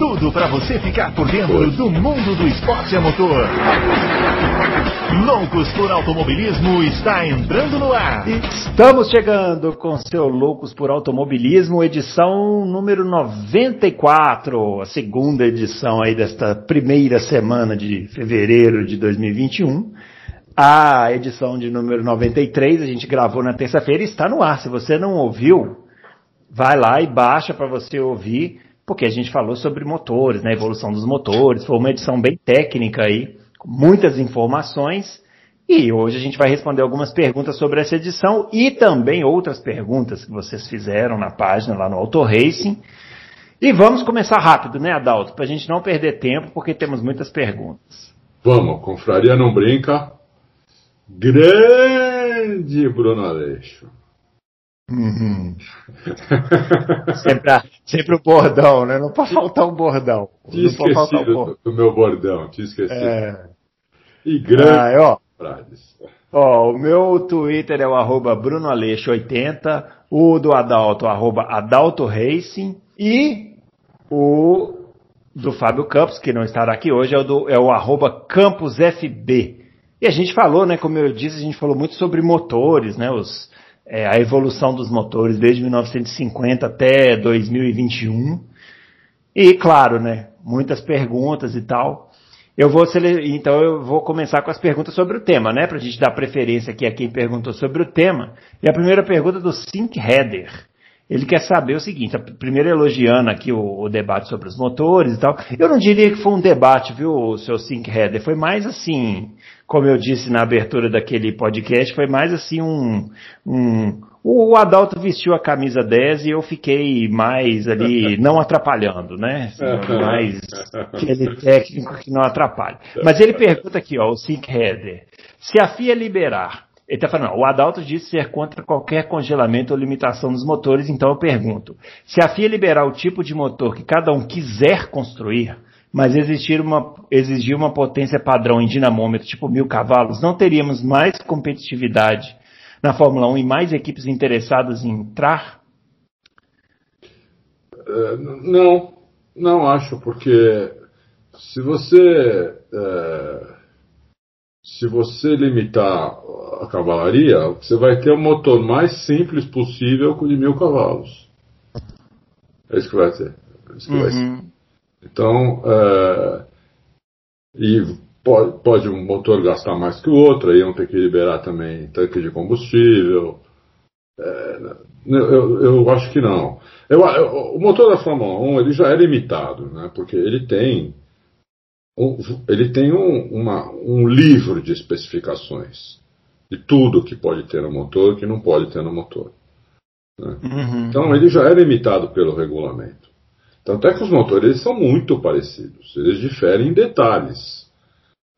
tudo para você ficar por dentro do mundo do esporte a motor. Loucos por Automobilismo está entrando no ar. Estamos chegando com seu Loucos por Automobilismo, edição número 94, a segunda edição aí desta primeira semana de fevereiro de 2021. A edição de número 93 a gente gravou na terça-feira e está no ar. Se você não ouviu, vai lá e baixa para você ouvir, porque a gente falou sobre motores, né, evolução dos motores. Foi uma edição bem técnica aí, com muitas informações. E hoje a gente vai responder algumas perguntas sobre essa edição e também outras perguntas que vocês fizeram na página lá no Auto Racing. E vamos começar rápido, né, Adalto? Para a gente não perder tempo, porque temos muitas perguntas. Vamos, confraria não brinca. Grande Bruno Aleixo. Uhum. sempre, sempre o bordão, né? Não pode faltar um bordão. Tinha esquecido um bordão. do meu bordão, tinha esquecido. É... E grande ah, ó, frases. Ó, o meu Twitter é o arroba brunoaleixo80, o do Adalto, arroba Adalto Racing, e o do Fábio Campos, que não estará aqui hoje, é o, do, é o arroba CampusFB. E a gente falou, né, como eu disse, a gente falou muito sobre motores, né, os, é, a evolução dos motores desde 1950 até 2021. E claro, né, muitas perguntas e tal. Eu vou então eu vou começar com as perguntas sobre o tema, né, para a gente dar preferência aqui a quem perguntou sobre o tema. E a primeira pergunta é do Sync Header. Ele quer saber o seguinte, primeiro elogiando aqui o, o, debate sobre os motores e tal. Eu não diria que foi um debate, viu, o seu Sync Header, foi mais assim, como eu disse na abertura daquele podcast, foi mais assim um, um o Adalto vestiu a camisa 10 e eu fiquei mais ali, não atrapalhando, né? Mais aquele técnico que não atrapalha. Mas ele pergunta aqui, ó, o Sync Header, se a FIA liberar ele está falando, o Adalto disse ser contra qualquer congelamento ou limitação dos motores, então eu pergunto, se a FIA liberar o tipo de motor que cada um quiser construir, mas existir uma, exigir uma potência padrão em dinamômetro tipo mil cavalos, não teríamos mais competitividade na Fórmula 1 e mais equipes interessadas em entrar? Uh, não, não acho, porque se você uh, se você limitar a cavalaria, você vai ter o motor mais simples possível com de mil cavalos. É isso que vai ter. É que uhum. vai ser. Então, é, e pode, pode, um motor gastar mais que o outro, aí vão ter que liberar também tanque de combustível. É, eu, eu, acho que não. Eu, eu, o motor da Fórmula 1 ele já é limitado, né, porque ele tem ele tem um, uma, um livro de especificações de tudo que pode ter no motor e que não pode ter no motor. Né? Uhum. Então ele já é limitado pelo regulamento. Tanto é que os motores são muito parecidos, eles diferem em detalhes.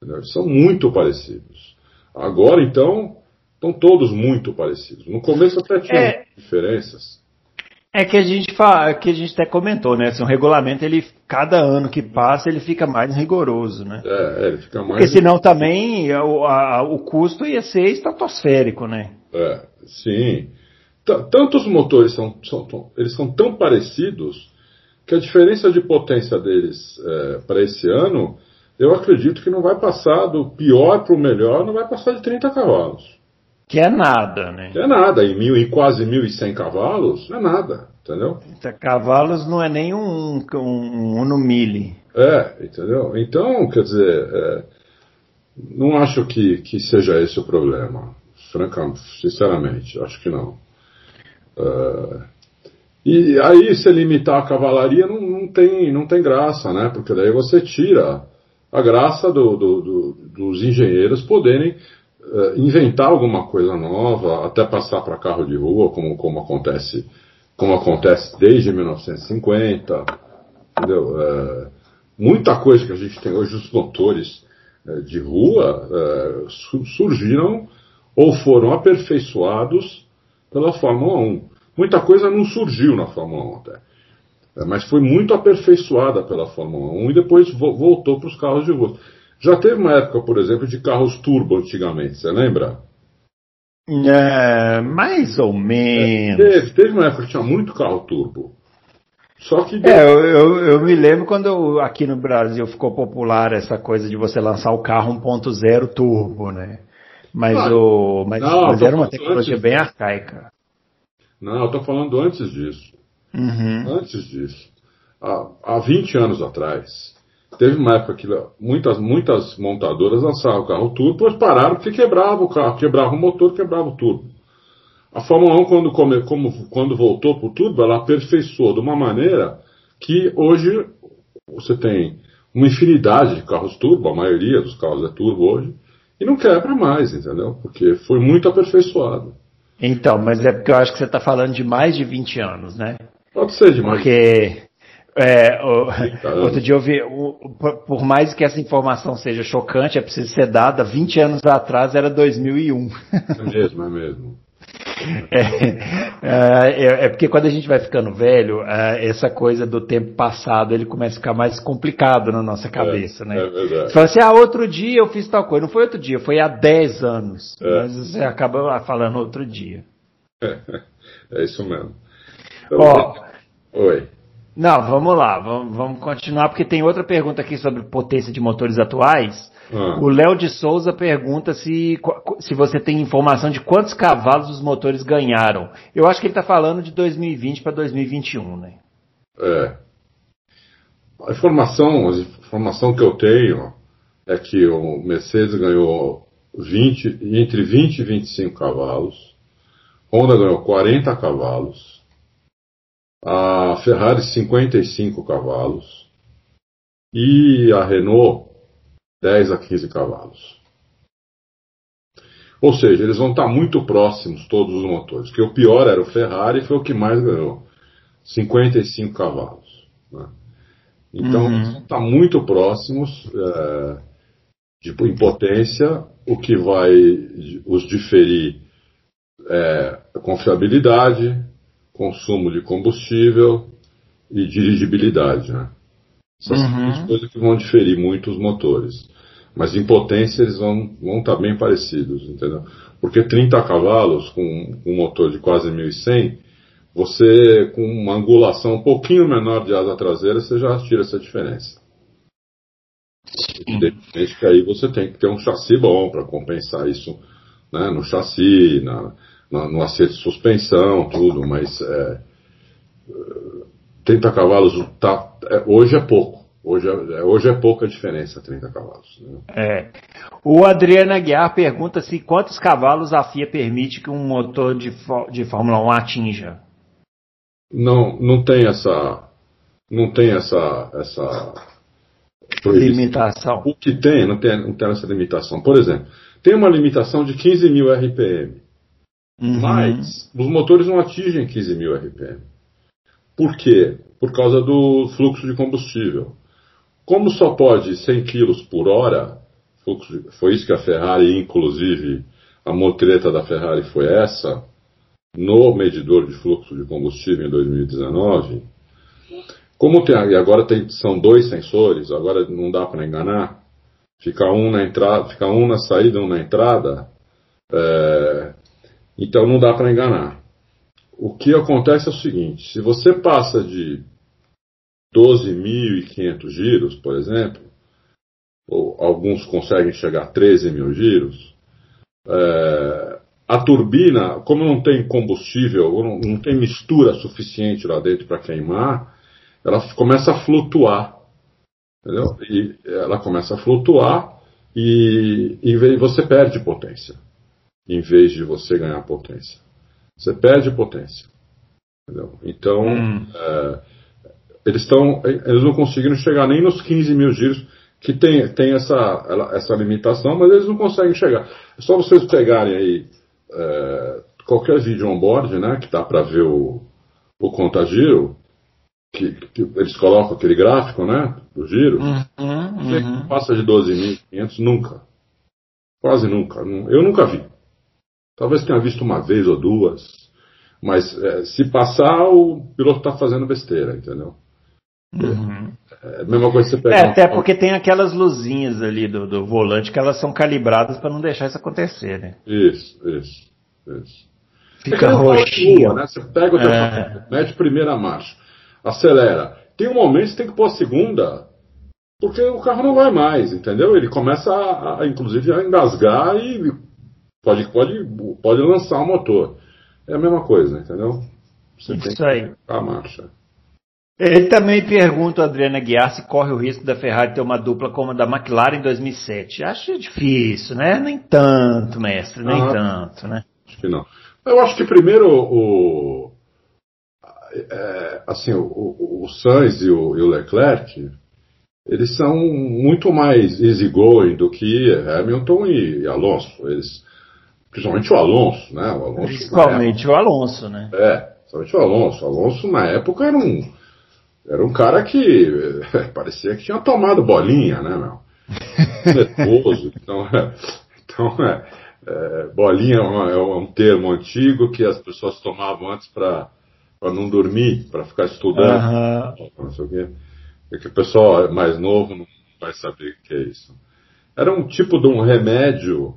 Entendeu? São muito parecidos. Agora então estão todos muito parecidos. No começo até tinham é... diferenças. É que a gente fala, que a gente até comentou, né? Assim, um regulamento, ele, cada ano que passa, ele fica mais rigoroso, né? É, ele fica mais. Porque senão também o, a, o custo ia ser estratosférico, né? É, sim. T Tantos motores são, são, eles são tão parecidos que a diferença de potência deles é, para esse ano, eu acredito que não vai passar do pior para o melhor, não vai passar de 30 cavalos. Que é nada, né? Que é nada. Em, mil, em quase 1.100 cavalos, é nada, entendeu? 30 cavalos não é nem um, um, um no mili. É, entendeu? Então, quer dizer, é, não acho que, que seja esse o problema. Francamente, sinceramente, acho que não. É, e aí, se limitar a cavalaria, não, não, tem, não tem graça, né? Porque daí você tira a graça do, do, do, dos engenheiros poderem inventar alguma coisa nova, até passar para carro de rua, como, como, acontece, como acontece desde 1950. Entendeu? Uh, muita coisa que a gente tem hoje, os motores uh, de rua, surgiram ou foram aperfeiçoados pela Fórmula 1. Muita coisa não surgiu na Fórmula 1 até mas foi muito aperfeiçoada pela Fórmula 1 e depois voltou para os carros de rua. Já teve uma época, por exemplo, de carros turbo antigamente, você lembra? É, mais ou menos. É, teve, teve uma época que tinha muito carro turbo. Só que. É, eu, eu, eu, me lembro quando aqui no Brasil ficou popular essa coisa de você lançar o carro 1.0 turbo, né? Mas, ah, o, mas, não, mas era uma tecnologia bem arcaica. Não, eu tô falando antes disso. Uhum. Antes disso. Há, há 20 anos atrás, teve uma época que muitas, muitas montadoras lançavam o carro turbo, depois pararam porque quebrava o carro, quebrava o motor, quebrava o turbo. A Fórmula 1, quando, come, como, quando voltou para o turbo, ela aperfeiçoou de uma maneira que hoje você tem uma infinidade de carros turbo, a maioria dos carros é turbo hoje, e não quebra mais, entendeu? Porque foi muito aperfeiçoado. Então, mas é porque eu acho que você está falando de mais de 20 anos, né? Pode ser de mais. Porque é, o, outro dia eu vi, o, por mais que essa informação seja chocante, é preciso ser dada, 20 anos atrás era 2001. É mesmo, é mesmo. É, é, é, porque quando a gente vai ficando velho, é, essa coisa do tempo passado ele começa a ficar mais complicado na nossa cabeça, né? É verdade. Você fala assim, ah, outro dia eu fiz tal coisa. Não foi outro dia, foi há 10 anos. É. Mas você acaba falando outro dia. É, isso mesmo. Então, Ó, Oi. Não, vamos lá, vamos, vamos, continuar, porque tem outra pergunta aqui sobre potência de motores atuais. Ah. O Léo de Souza pergunta se, se você tem informação de quantos cavalos os motores ganharam. Eu acho que ele está falando de 2020 para 2021, né? É. A informação, a informação que eu tenho é que o Mercedes ganhou 20, entre 20 e 25 cavalos, Honda ganhou 40 cavalos, a Ferrari 55 cavalos e a Renault 10 a 15 cavalos. Ou seja, eles vão estar muito próximos todos os motores. Que o pior era o Ferrari, foi o que mais ganhou, 55 cavalos. Né? Então, uhum. eles vão estar muito próximos é, de, em potência, o que vai os diferir é confiabilidade, consumo de combustível e dirigibilidade. Né? Essas uhum. coisas que vão diferir muito os motores. Mas em potência eles vão, vão estar bem parecidos, entendeu? Porque 30 cavalos com, com um motor de quase 1100, você com uma angulação um pouquinho menor de asa traseira, você já tira essa diferença. Evidentemente que aí você tem que ter um chassi bom para compensar isso né, no chassi, na, no acerto de suspensão, tudo, mas é, 30 cavalos tá, é, hoje é pouco. Hoje é, hoje é pouca diferença 30 cavalos. Né? É. O Adriano Aguiar pergunta se quantos cavalos a FIA permite que um motor de, de Fórmula 1 atinja. Não, não tem essa. Não tem essa. essa limitação. O que tem não, tem, não tem essa limitação. Por exemplo, tem uma limitação de 15 mil RPM. Uhum. Mas os motores não atingem 15 mil RPM. Por quê? Por causa do fluxo de combustível. Como só pode 100 kg por hora, foi isso que a Ferrari, inclusive, a motreta da Ferrari foi essa, no medidor de fluxo de combustível em 2019. Como tem, e agora tem, são dois sensores, agora não dá para enganar, fica um na entrada, fica um na saída, um na entrada, é, então não dá para enganar. O que acontece é o seguinte: se você passa de 12.500 giros, por exemplo, ou alguns conseguem chegar a 13 mil giros, é, a turbina, como não tem combustível, não, não tem mistura suficiente lá dentro para queimar, ela começa a flutuar. Entendeu? E ela começa a flutuar e, e você perde potência, em vez de você ganhar potência. Você perde potência. Entendeu? Então, hum. é, eles estão, eles não conseguiram chegar nem nos 15 mil giros, que tem, tem essa, essa limitação, mas eles não conseguem chegar. É só vocês pegarem aí é, qualquer vídeo on-board, né, que dá para ver o, o contagiro, que, que, eles colocam aquele gráfico, né, do giro, uhum, uhum. passa de 12.500 nunca. Quase nunca. Eu nunca vi. Talvez tenha visto uma vez ou duas, mas é, se passar, o piloto está fazendo besteira, entendeu? Uhum. É a mesma coisa que você pega. É, até porque tem aquelas luzinhas ali do, do volante que elas são calibradas para não deixar isso acontecer, né? Isso, isso, isso. Fica é roxinho. Né? Você pega o teu É. carro, mete primeira marcha, acelera. Tem um momento que você tem que pôr a segunda, porque o carro não vai mais, entendeu? Ele começa, a, a, inclusive, a engasgar e pode, pode, pode lançar o motor. É a mesma coisa, entendeu? Você tem Isso aí. que a marcha. Ele também pergunta, o Adriano Aguiar, se corre o risco da Ferrari ter uma dupla como a da McLaren em 2007. Acho difícil, né? Nem tanto, mestre, nem Ah. tanto, né? Acho que não. Eu acho que primeiro o. é, assim, o, o, o Sainz e o, e o Leclerc, eles são muito mais easygoing do que Hamilton e, e Alonso. Eles, principalmente o Alonso, né? O Alonso Principalmente o Alonso, né? É, principalmente o Alonso. O Alonso, na época, era um, era um cara que eh, parecia que tinha tomado bolinha, né, meu? Nervoso. Então, é, então é, é, bolinha é, uma- é um termo antigo que as pessoas tomavam antes para não dormir, para ficar estudando. Aham. Não sei o quê. É que o pessoal mais novo não vai saber o que é isso. Era um tipo de um remédio,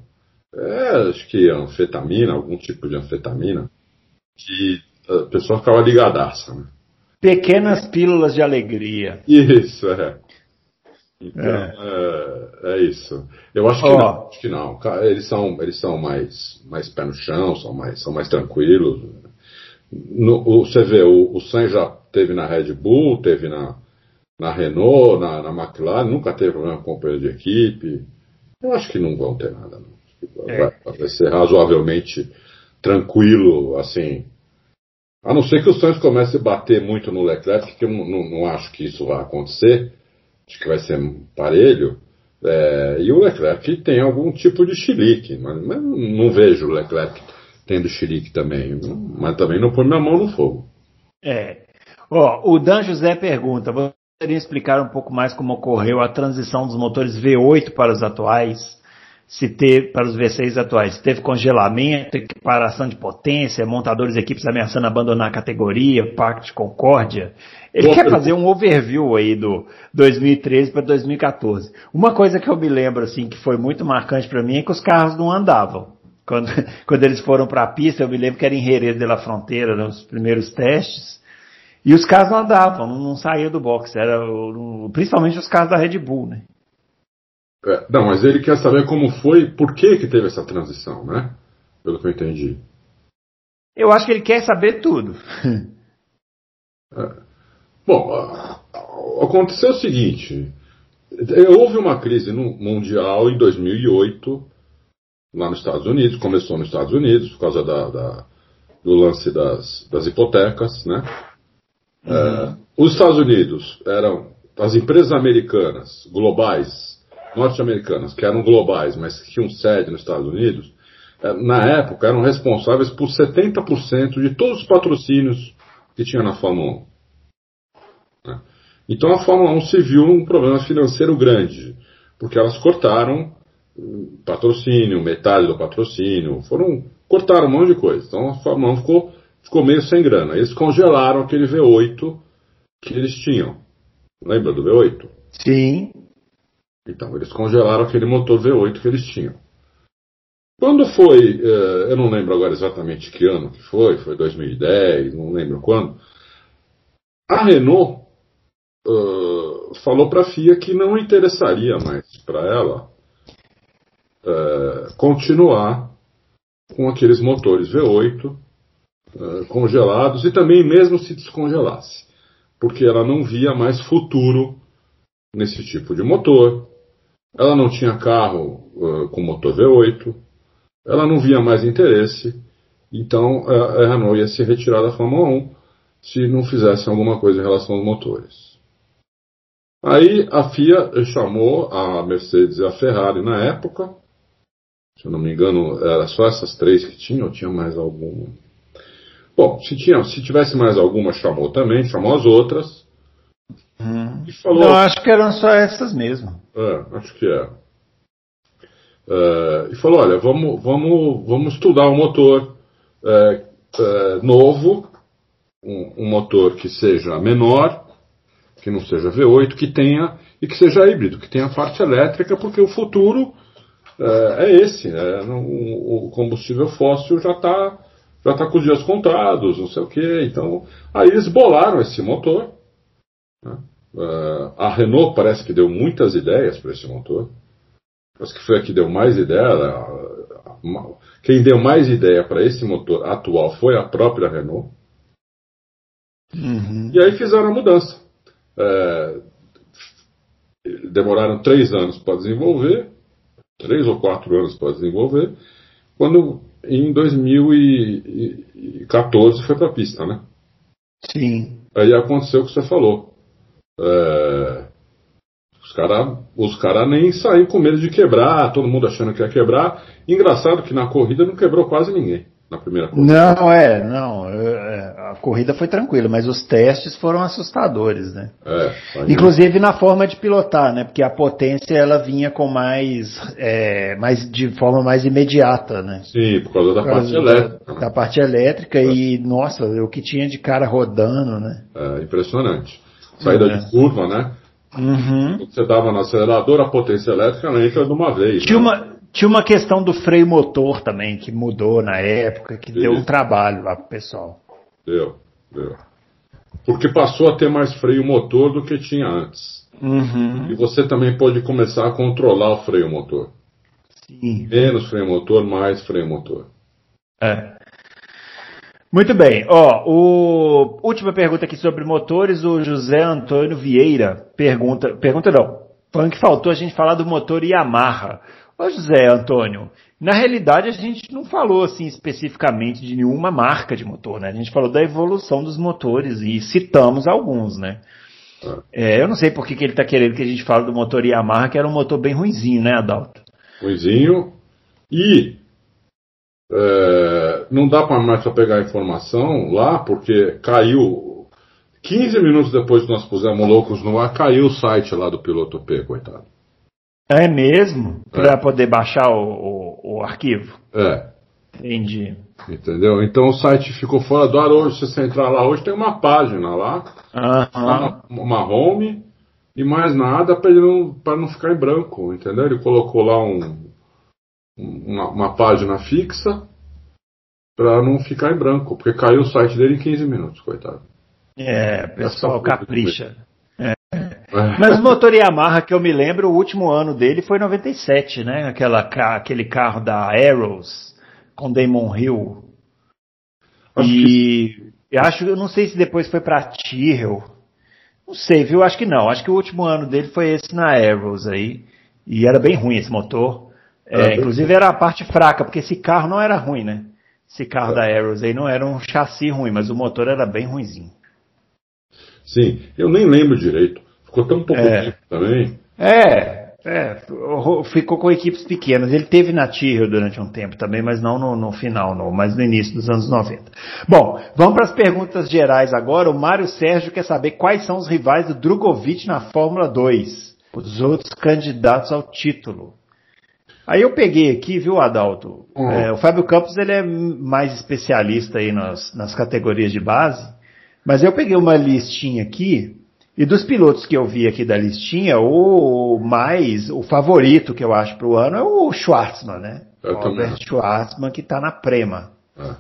é, acho que anfetamina, algum tipo de anfetamina, que a pessoa ficava ligadaça. Né? Pequenas pílulas de alegria. Isso, é. Então, é, é isso. Eu acho que Ó. não, acho que não. Eles são, eles são mais, mais pé no chão, são mais, são mais tranquilos. No, o, você vê, o, o Sainz já teve na Red Bull, teve na, na Renault, na, na McLaren, nunca teve problema com companheiro de equipe. Eu acho que não vão ter nada. Não. É. Vai, vai ser razoavelmente tranquilo, assim. A não ser que o Sainz comece a bater muito no Leclerc, que eu não, não- acho que isso vai acontecer. Acho que vai ser um parelho. É, e o Leclerc tem algum tipo de chilique, mas, mas não vejo o Leclerc tendo chilique também. Mas também não põe minha mão no fogo. É. Ó, o Dan José pergunta: você poderia explicar um pouco mais como ocorreu a transição dos motores V8 para os atuais? Se teve, para os V6 atuais, se teve congelamento, equiparação de potência, montadores e equipes ameaçando abandonar a categoria, Pacto de Concórdia. Ele quer fazer um overview aí do 2013 para 2014. Uma coisa que eu me lembro assim que foi muito marcante para mim é que os carros não andavam. Quando, quando eles foram para a pista, eu me lembro que era em Jerez de la Fronteira, nos primeiros testes. E os carros não andavam, não, não saíam do box. Era principalmente os carros da Red Bull, né? É, não, mas ele quer saber como foi, por que, que teve essa transição, né? Pelo que eu entendi. Eu acho que ele quer saber tudo. Bom, a- a- aconteceu o seguinte: eh, houve uma crise no- mundial em 2008, lá nos Estados Unidos, começou nos Estados Unidos, por causa da- da- do lance das, das hipotecas, né? Eh, os Estados Unidos eram as empresas americanas, globais, norte-americanas, que eram globais, mas que tinham sede nos Estados Unidos, eh, na época eram responsáveis por 70% de todos os patrocínios que tinha na Fórmula 1. Então a Fórmula 1 se viu num problema financeiro grande, porque elas cortaram hum, patrocínio, metade do patrocínio, foram cortaram um monte de coisa. Então a Fórmula 1 ficou, ficou meio sem grana. Eles congelaram aquele V8 que eles tinham. Lembra do V8? Sim. Então, eles congelaram aquele motor V8 que eles tinham. Quando foi, eh, eu não lembro agora exatamente que ano que foi, foi 2010, não lembro quando, a Renault eh, falou para a FIA que não interessaria mais para ela eh, continuar com aqueles motores V8 eh, congelados e também mesmo se descongelasse, porque ela não via mais futuro nesse tipo de motor. Ela não tinha carro uh, com motor V8. Ela não via mais interesse. Então a a Renault ia se retirar da Fórmula 1 se não fizesse alguma coisa em relação aos motores. Aí a FIA chamou a Mercedes e a Ferrari na época. Se eu não me engano, era só essas três que tinham, ou tinha mais alguma? Bom, se, tinha, se tivesse mais alguma, chamou também, chamou as outras. E falou. Não, acho que eram só essas mesmo. É, acho que é. É, e falou, olha, vamos, vamos, vamos estudar um motor é, é, novo, um, um motor que seja menor, que não seja V8, que tenha e que seja híbrido, que tenha parte elétrica, porque o futuro é, esse. Né? O, o, combustível fóssil já está já tá com os dias contados, não sei o quê. Então, aí eles bolaram esse motor. Né? Uh, a Renault parece que deu muitas ideias para esse motor. Acho que foi a que deu mais ideia. Quem deu mais ideia para esse motor atual foi a própria Renault. Uhum. E aí fizeram a mudança. É, demoraram três anos para desenvolver, três ou quatro anos para desenvolver, quando em 2014 foi para a pista, né? Sim. Aí aconteceu o que você falou. É, os caras os cara nem saíram com medo de quebrar, todo mundo achando que ia quebrar. Engraçado que na corrida não quebrou quase ninguém na primeira corrida. Não, é, não. É, a corrida foi tranquila, mas os testes foram assustadores, né? É, Inclusive na forma de pilotar, né? Porque a potência ela vinha com mais, é, mais de forma mais imediata, né? Sim, por causa da por causa parte da, elétrica. Da parte elétrica é. e, nossa, o que tinha de cara rodando, né? É, impressionante. Saída de é. curva, né? Uhum. Você dava no acelerador, a potência elétrica entra de uma vez. Tinha né? uma, tinha uma questão do freio motor também, que mudou na época, que Isso. deu um trabalho lá pro pessoal. Deu, deu. Porque passou a ter mais freio motor do que tinha antes. Uhum. E você também pode começar a controlar o freio motor. Sim. Menos freio motor, mais freio motor. É. Muito bem. Ó, o última pergunta aqui sobre motores, o José Antônio Vieira pergunta, pergunta não, falando que faltou a gente falar do motor Yamaha. Ô José Antônio, na realidade a gente não falou assim especificamente de nenhuma marca de motor, né? A gente falou da evolução dos motores e citamos alguns, né? É, eu não sei por que, que ele está querendo que a gente fale do motor Yamaha, que era um motor bem ruizinho, né, Adalto? Ruizinho. E é, não dá para mais para pegar a informação lá, porque caiu. 15 minutos depois que nós pusemos loucos no ar, caiu o site lá do piloto P, coitado. É mesmo? Para é. poder baixar o, o, o, arquivo? É. Entendi. Entendeu? Então o site ficou fora do ar hoje. Se você entrar lá hoje, tem uma página lá, uma, uma home e mais nada para não, não ficar em branco, entendeu? Ele colocou lá um, uma, uma página fixa para não ficar em branco, porque caiu o site dele em 15 minutos, coitado. É, pessoal capricha. É. Mas o motor Yamaha que eu me lembro, o último ano dele foi 97, né? Aquela, aquele carro da Arrows com Damon Hill. Acho e que... eu acho, eu não sei se depois foi para Tyrrell. Não sei, viu? Acho que não. Acho que o último ano dele foi esse na Arrows aí. E era bem ruim esse motor. É, inclusive era a parte fraca, porque esse carro não era ruim, né? Esse carro é. da Arrows aí não era um chassi ruim, mas o motor era bem ruimzinho. Sim, eu nem lembro direito. Ficou tão pouco é. tempo também. É, é, ficou com equipes pequenas. Ele teve na Tyrrell durante um tempo também, mas não no, no, final, não, mas no início dos anos 90. Bom, vamos para as perguntas gerais agora. O Mário Sérgio quer saber quais são os rivais do Drogovic na Fórmula 2, os outros candidatos ao título. Aí eu peguei aqui, viu, Adalto? Uhum. É, o Fábio Campos ele é mais especialista aí nas, nas categorias de base, mas eu peguei uma listinha aqui e dos pilotos que eu vi aqui da listinha, o mais, o favorito que eu acho para o ano é o Schwartzman, né? Eu o Albert Schwartzman que está na Prema. É.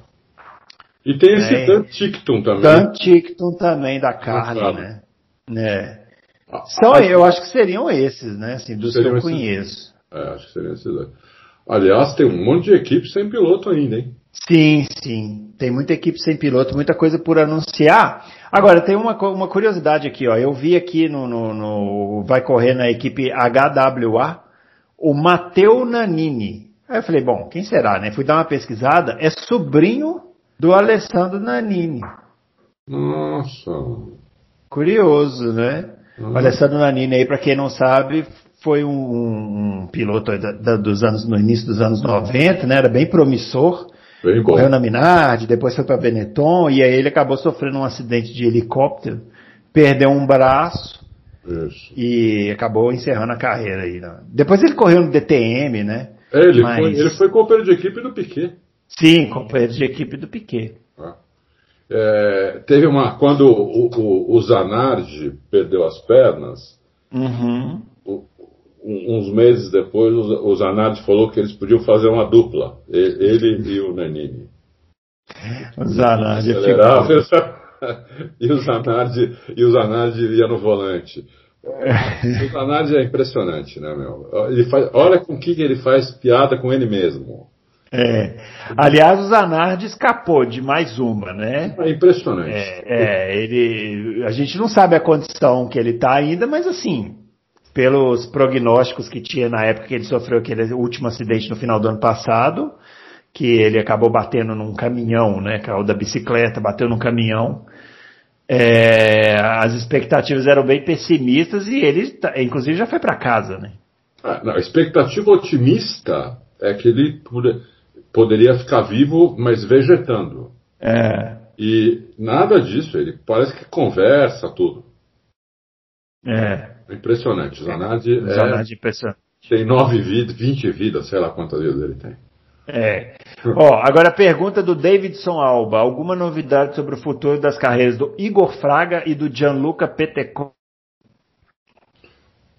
E tem esse é, Dan Tickton também. Dan Tickton também da Carly, né? É. São, ah, eu acho que seriam esses, né? Assim, dos que eu conheço. É, acho que seriam esses dois. Aliás, tem um monte de equipe sem piloto ainda, hein? Sim, sim. Tem muita equipe sem piloto, muita coisa por anunciar. Agora, tem uma, uma curiosidade aqui, ó. Eu vi aqui no, no, no vai correr na equipe HWA o Matteo Nanini. Aí eu falei, bom, quem será, né? Fui dar uma pesquisada, é sobrinho do Alessandro Nanini. Nossa. Curioso, né? Uhum. O Alessandro Nanini aí, para quem não sabe, foi um, um piloto da, da, dos anos, no início dos anos 90, né? Era bem promissor. Bem correu na Minardi, depois foi para Benetton e aí ele acabou sofrendo um acidente de helicóptero, perdeu um braço Isso. e acabou encerrando a carreira aí. Né? Depois ele correu no DTM, né? É, ele, Mas... foi, ele foi companheiro de equipe do Piquet. Sim, companheiro de equipe do Piquet. Ah. É, teve uma. Quando o, o, o Zanardi perdeu as pernas, Uhum. Uns meses depois, o, Zanardi falou que eles podiam fazer uma dupla, ele e o Nanini. O Zanardi Acelerava, e o Zanardi, e o Zanardi ia no volante. O Zanardi é impressionante, né, meu? Ele faz, olha com que ele faz piada com ele mesmo. É. Aliás, o Zanardi escapou de mais uma, né? É impressionante. É, é, ele, a gente não sabe a condição que ele está ainda, mas assim, pelos prognósticos que tinha na época que ele sofreu aquele último acidente no final do ano passado, que ele acabou batendo num caminhão, né, caiu da bicicleta, bateu num caminhão. É, as expectativas eram bem pessimistas e ele, tá- inclusive, já foi para casa, né? Ah, não, a expectativa otimista é que ele pode- poderia ficar vivo, mas vegetando. É, E nada disso, ele parece que conversa tudo. é, É impressionante. O Zanardi, o é- Zanardi impressionante. tem nove vidas, 20 vidas, sei lá quantas vidas ele tem. É. Ó, agora a pergunta do Davidson Alba. Alguma novidade sobre o futuro das carreiras do Igor Fraga e do Gianluca Petecon?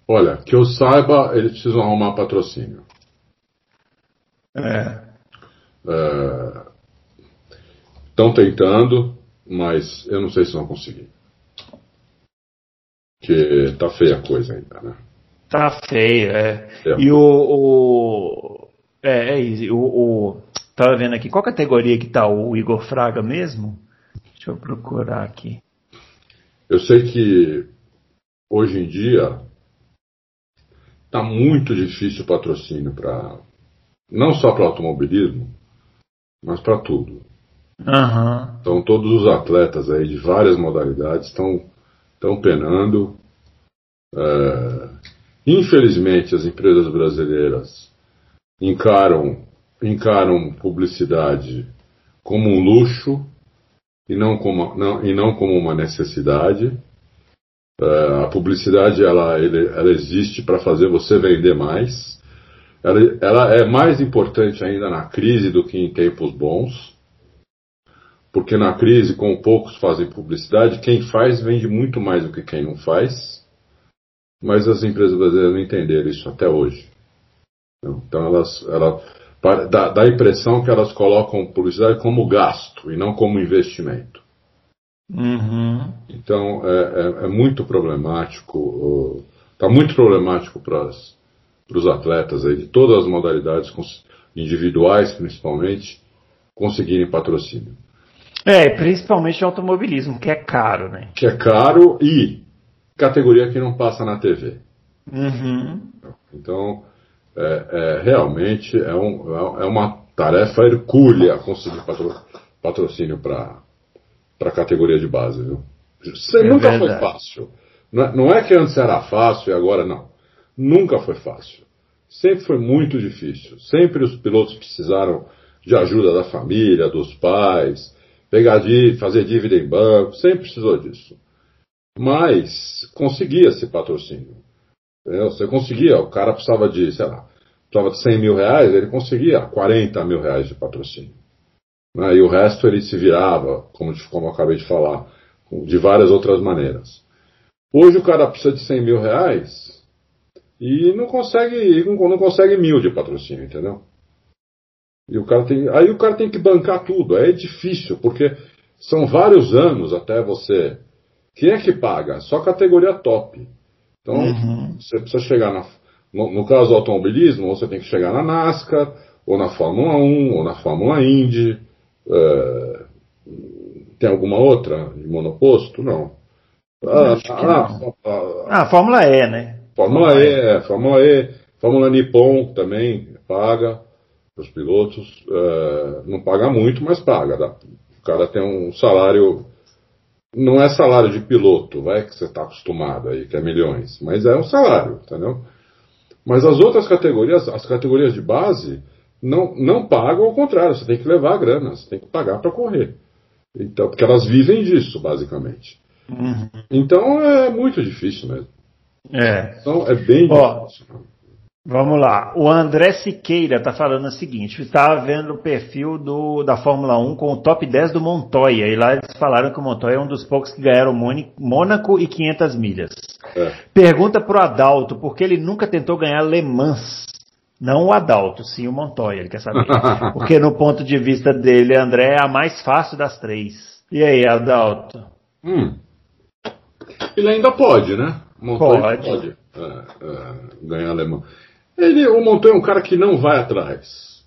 Olha, que eu saiba, eles precisam arrumar patrocínio. É. Estão tentando, mas eu não sei se vão conseguir. Porque tá feia a coisa ainda, né? Tá feio, é. É. E o. o é, é isso. O, o, tava vendo aqui, qual categoria que tá o Igor Fraga mesmo? Deixa eu procurar aqui. Eu sei que hoje em dia tá muito difícil o patrocínio para não só para automobilismo, mas para tudo. Aham. Então todos os atletas aí de várias modalidades estão estão penando. É, infelizmente as empresas brasileiras encaram encaram publicidade como um luxo e não como, não, e não como uma necessidade. É, a publicidade ela, ela existe para fazer você vender mais. Ela, ela é mais importante ainda na crise do que em tempos bons. Porque na crise, com poucos fazem publicidade, quem faz vende muito mais do que quem não faz. Mas as empresas brasileiras não entenderam isso até hoje. Então elas, ela, pa- dá, dá a impressão que elas colocam publicidade como gasto e não como investimento. Uhum. Então é, é- é muito problemático, está muito problemático para os atletas aí, de todas as modalidades, individuais principalmente, conseguirem patrocínio. É, principalmente automobilismo, que é caro, né? Que é caro e categoria que não passa na TV. Uhum. Então, é, é, realmente é, um- é uma tarefa hercúlea conseguir patro- patrocínio para a categoria de base. Viu? Isso É nunca foi verdade. fácil. Não é, não é que antes era fácil e agora não. Nunca foi fácil. Sempre foi muito difícil. Sempre os pilotos precisaram de ajuda da família, dos pais, pegar dí- fazer dívida em banco, sempre precisou disso. Mas conseguia esse patrocínio. Entendeu? Você conseguia, o cara precisava de, sei lá, precisava de 100 mil reais, ele conseguia 40 mil reais de patrocínio. Né? E o resto ele se virava, como, como eu acabei de falar, de várias outras maneiras. Hoje o cara precisa de 100 mil reais e não consegue, não consegue mil de patrocínio, entendeu? E o cara tem, aí o cara tem que bancar tudo. Aí é difícil, porque são vários anos até você. Quem é que paga? Só categoria top. Então, Uhum. você precisa chegar na. No, no caso do automobilismo, você tem que chegar na NASCAR, ou na Fórmula 1, ou na Fórmula Indy. é, tem alguma outra de monoposto? Não. Ah, Acho que ah, não. ah, Ah, Fórmula E, né? Fórmula E, é, Fórmula E, Fórmula Nippon também paga para os pilotos. é, não paga muito, mas paga. dá. O cara tem um salário. Não é salário de piloto, vai que você está acostumado aí, que é milhões, mas é um salário, entendeu? Mas as outras categorias, as categorias de base, não, não pagam, ao contrário, você tem que levar a grana, você tem que pagar para correr. Então, porque elas vivem disso, basicamente. Uhum. Então é muito difícil mesmo. É. Então é bem Ó, difícil. Vamos lá. O André Siqueira está falando o seguinte: estava vendo o perfil do, da Fórmula 1 com o top 10 do Montoya. E lá eles falaram que o Montoya é um dos poucos que ganharam Mônaco e 500 milhas. É. Pergunta para o Adalto por que ele nunca tentou ganhar Le Mans. Não o Adalto, sim o Montoya, ele quer saber. Porque no ponto de vista dele, André é a mais fácil das três. E aí, Adalto? Hum. Ele ainda pode, né? Montoya pode. pode é, é, ganhar alemão. Ele, o Montoya é um cara que não vai atrás.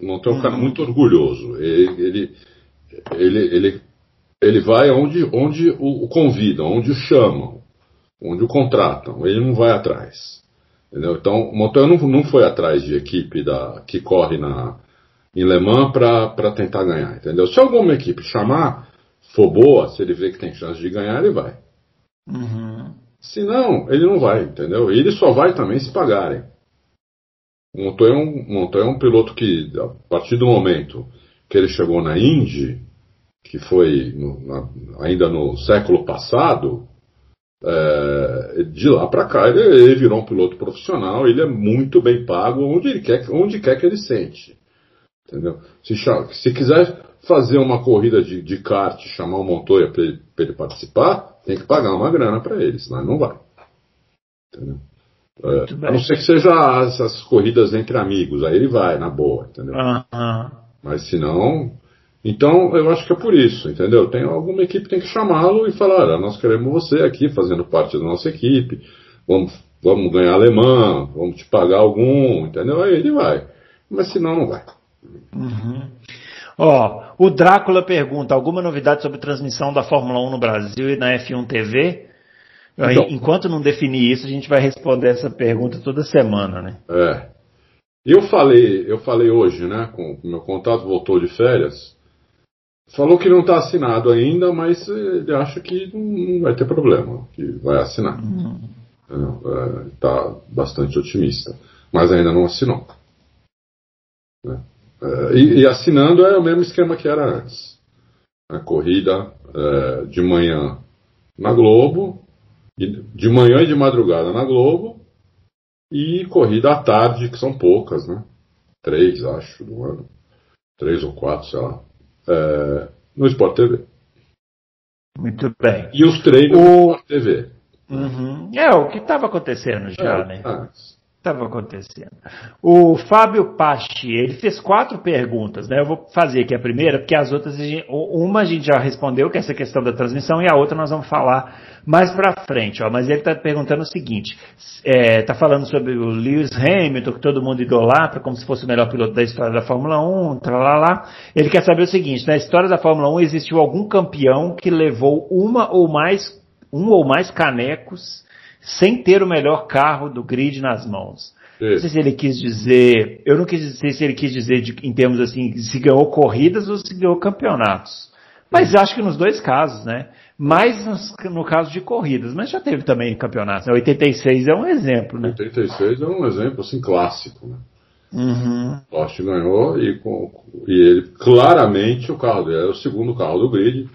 O Montoya é um cara uhum. muito orgulhoso. Ele, ele, ele, ele, ele vai onde, onde o, convidam, onde o chamam, onde o contratam. Ele não vai atrás. Entendeu? Então, o Montoya não, não foi atrás de equipe da, que corre na, em Le Mans para tentar ganhar. Entendeu? Se alguma equipe chamar, for boa, se ele vê que tem chance de ganhar, ele vai. Uhum. Se não, ele não vai, entendeu? E ele só vai também se pagarem. O Montoya é um, Montoya é um piloto que, a partir do momento que ele chegou na Indy, que foi no, na, ainda no século passado, é, de lá para cá ele, ele, virou um piloto profissional, ele é muito bem pago onde, quer, onde quer que ele sente. Entendeu? Se, se quiser fazer uma corrida de, de kart, chamar o Montoya para ele, ele, participar, tem que pagar uma grana para ele, senão ele não vai. Entendeu? É, a não ser que seja essas corridas entre amigos, aí ele vai, na boa, entendeu? Mas se não. Então, eu acho que é por isso, entendeu? Tem alguma equipe que tem que chamá-lo e falar: olha, nós queremos você aqui fazendo parte da nossa equipe, vamos, vamos ganhar alemã, vamos te pagar algum, entendeu? Aí ele vai. Mas se não, não vai. Uhum. Ó, o Drácula pergunta: alguma novidade sobre transmissão da Fórmula 1 no Brasil e na F1 TV? Então, Enquanto não definir isso, a gente vai responder essa pergunta toda semana, né? É. Eu falei, eu falei hoje, né? Com o meu contato voltou de férias. Falou que não está assinado ainda, mas ele acha que não vai ter problema, que vai assinar. Está uhum. é, bastante otimista, mas ainda não assinou. Né? É, e, e, assinando é o mesmo esquema que era antes. A corrida é, de manhã na Globo, de manhã e de madrugada na Globo e corrida à tarde, que são poucas, né? Três, acho, do ano. Três ou quatro, sei lá. É, no Sport TV. Muito bem. E os treinos o... no Sport TV. Uhum. É, o que estava acontecendo já, é, né? É estava acontecendo? O Fábio Pachi, ele fez quatro perguntas, né? Eu vou fazer aqui a primeira, porque as outras, uma a gente já respondeu, que é essa questão da transmissão, e a outra nós vamos falar mais para frente, ó. Mas ele está perguntando o seguinte, está é, falando sobre o Lewis Hamilton, que todo mundo idolatra, como se fosse o melhor piloto da história da Fórmula 1, lá. Ele quer saber o seguinte, na história da Fórmula 1 existiu algum campeão que levou uma ou mais, um ou mais canecos sem ter o melhor carro do grid nas mãos. Não sei se ele quis dizer, eu não quis dizer se ele quis dizer de, em termos assim, se ganhou corridas ou se ganhou campeonatos. Mas acho que nos dois casos, né? Mais no, no caso de corridas, mas já teve também campeonatos. Né? 86 é um exemplo, né? 86 é um exemplo assim clássico, né? Uhum. Ganhou e, e ele claramente o carro dele era o segundo carro do grid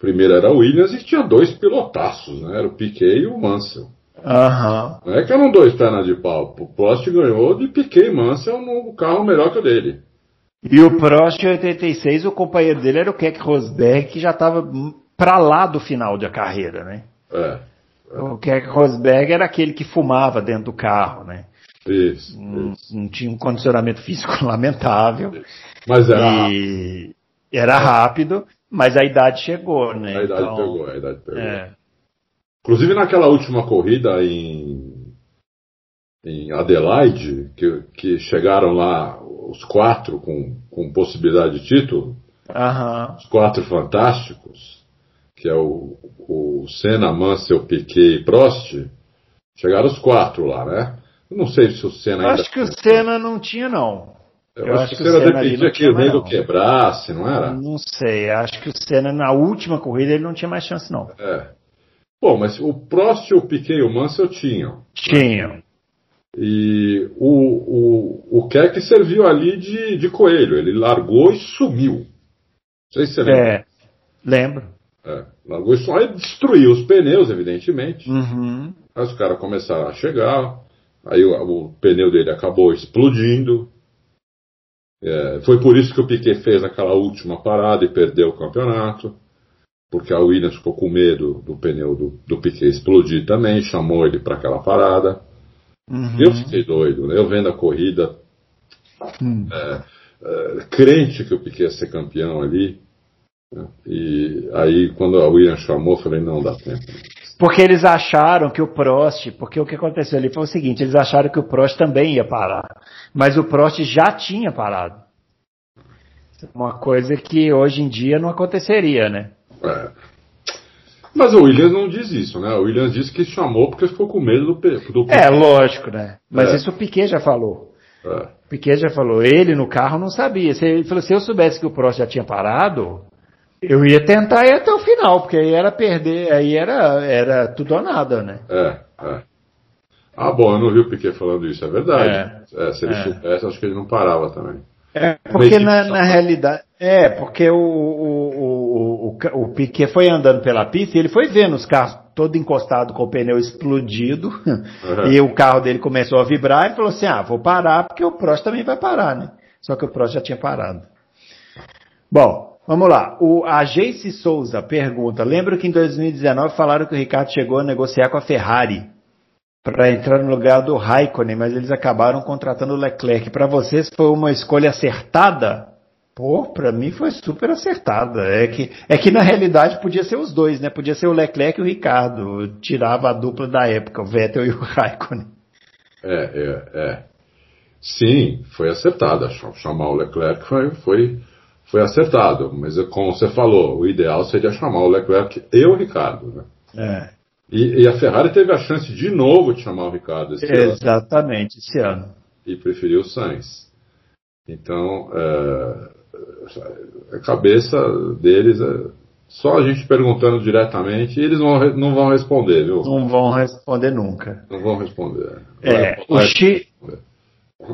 primeiro era o Williams e tinha dois pilotaços, né? Era o Piquet e o Mansell. Uhum. Não é que eram dois pernas de pau. O Prost ganhou de Piquet e Mansell no carro melhor que o dele. E o Prost em 86, o companheiro dele era o Keck Rosberg, que já estava para lá do final da carreira, né? É. é. O Keck Rosberg era aquele que fumava dentro do carro, né? Isso. Não, isso. não tinha um condicionamento físico lamentável. Isso. Mas era. E era rápido. Mas a idade chegou, né? A idade então, pegou, a idade pegou. É. Inclusive naquela última corrida em, em Adelaide, que, que chegaram lá os quatro com, com possibilidade de título, os quatro fantásticos, que é o, o Senna, Mansell, Piquet e Prost, chegaram os quatro lá, né? Eu não sei se o Senna ainda... Acho que o Senna não tinha, não. Eu, eu acho, que, o Senna dependia que o nego quebrasse, não era? Não sei, acho que o Senna na última corrida ele não tinha mais chance não. É. Bom, mas o Prost, o Piquet e o Mansell tinham. Tinham. E o, o, o Keck serviu ali de, de coelho, ele largou e sumiu. Não sei se você lembra. É, lembro. É, largou e sumiu, destruiu os pneus, evidentemente. Uhum. Aí os caras começaram a chegar, Aí o, o pneu dele acabou explodindo. É, foi por isso que o Piquet fez aquela última parada e perdeu o campeonato. Porque a Williams ficou com medo do pneu do, do Piquet explodir também, chamou ele para aquela parada. Uhum. Eu fiquei doido, né? Eu vendo a corrida, hum. é, é, crente que o Piquet ia ser campeão ali. Né? E aí, quando a Williams chamou, eu falei: não dá tempo. Porque eles acharam que o Prost, porque o que aconteceu ali foi o seguinte, eles acharam que o Prost também ia parar, mas o Prost já tinha parado. Uma coisa que hoje em dia não aconteceria, né? É. Mas o Williams não diz isso, né? O Williams disse que chamou porque ficou com medo do, do É, lógico, né? Mas é. isso o Piquet já falou. É. O Piquet já falou. Ele no carro não sabia. Ele falou, se eu soubesse que o Prost já tinha parado, eu ia tentar ir até o final, porque aí era perder, aí era, era tudo ou nada, né? É, é. Ah, bom, eu não vi o Piquet falando isso, é verdade. É, é se ele é. soubesse, acho que ele não parava também. É, porque na, na realidade. É, porque o, o, o, o, o Piquet foi andando pela pista e ele foi vendo os carros todo encostado com o pneu explodido uhum. e o carro dele começou a vibrar e falou assim: ah, vou parar porque o Prost também vai parar, né? Só que o Prost já tinha parado. Bom, Vamos lá. O, a Jace Souza pergunta: lembro que em 2019 falaram que o Ricardo chegou a negociar com a Ferrari para entrar no lugar do Raikkonen, mas eles acabaram contratando o Leclerc. Para vocês foi uma escolha acertada? Pô, para mim foi super acertada. É que, é que na realidade podia ser os dois, né? Podia ser o Leclerc e o Ricardo. Tirava a dupla da época, o Vettel e o Raikkonen. É, é, é. Sim, foi acertada. Chamar o Leclerc foi, foi foi acertado. Mas como você falou, o ideal seria chamar o Leclerc e o Ricardo. Né? É. E, e, a Ferrari teve a chance de novo de chamar o Ricardo esse Exatamente, ano. esse ano. E preferiu o Sainz. Então, é, a cabeça deles é só a gente perguntando diretamente e eles não, não vão responder, viu? Não vão responder nunca. Não vão responder. É, o, Chi,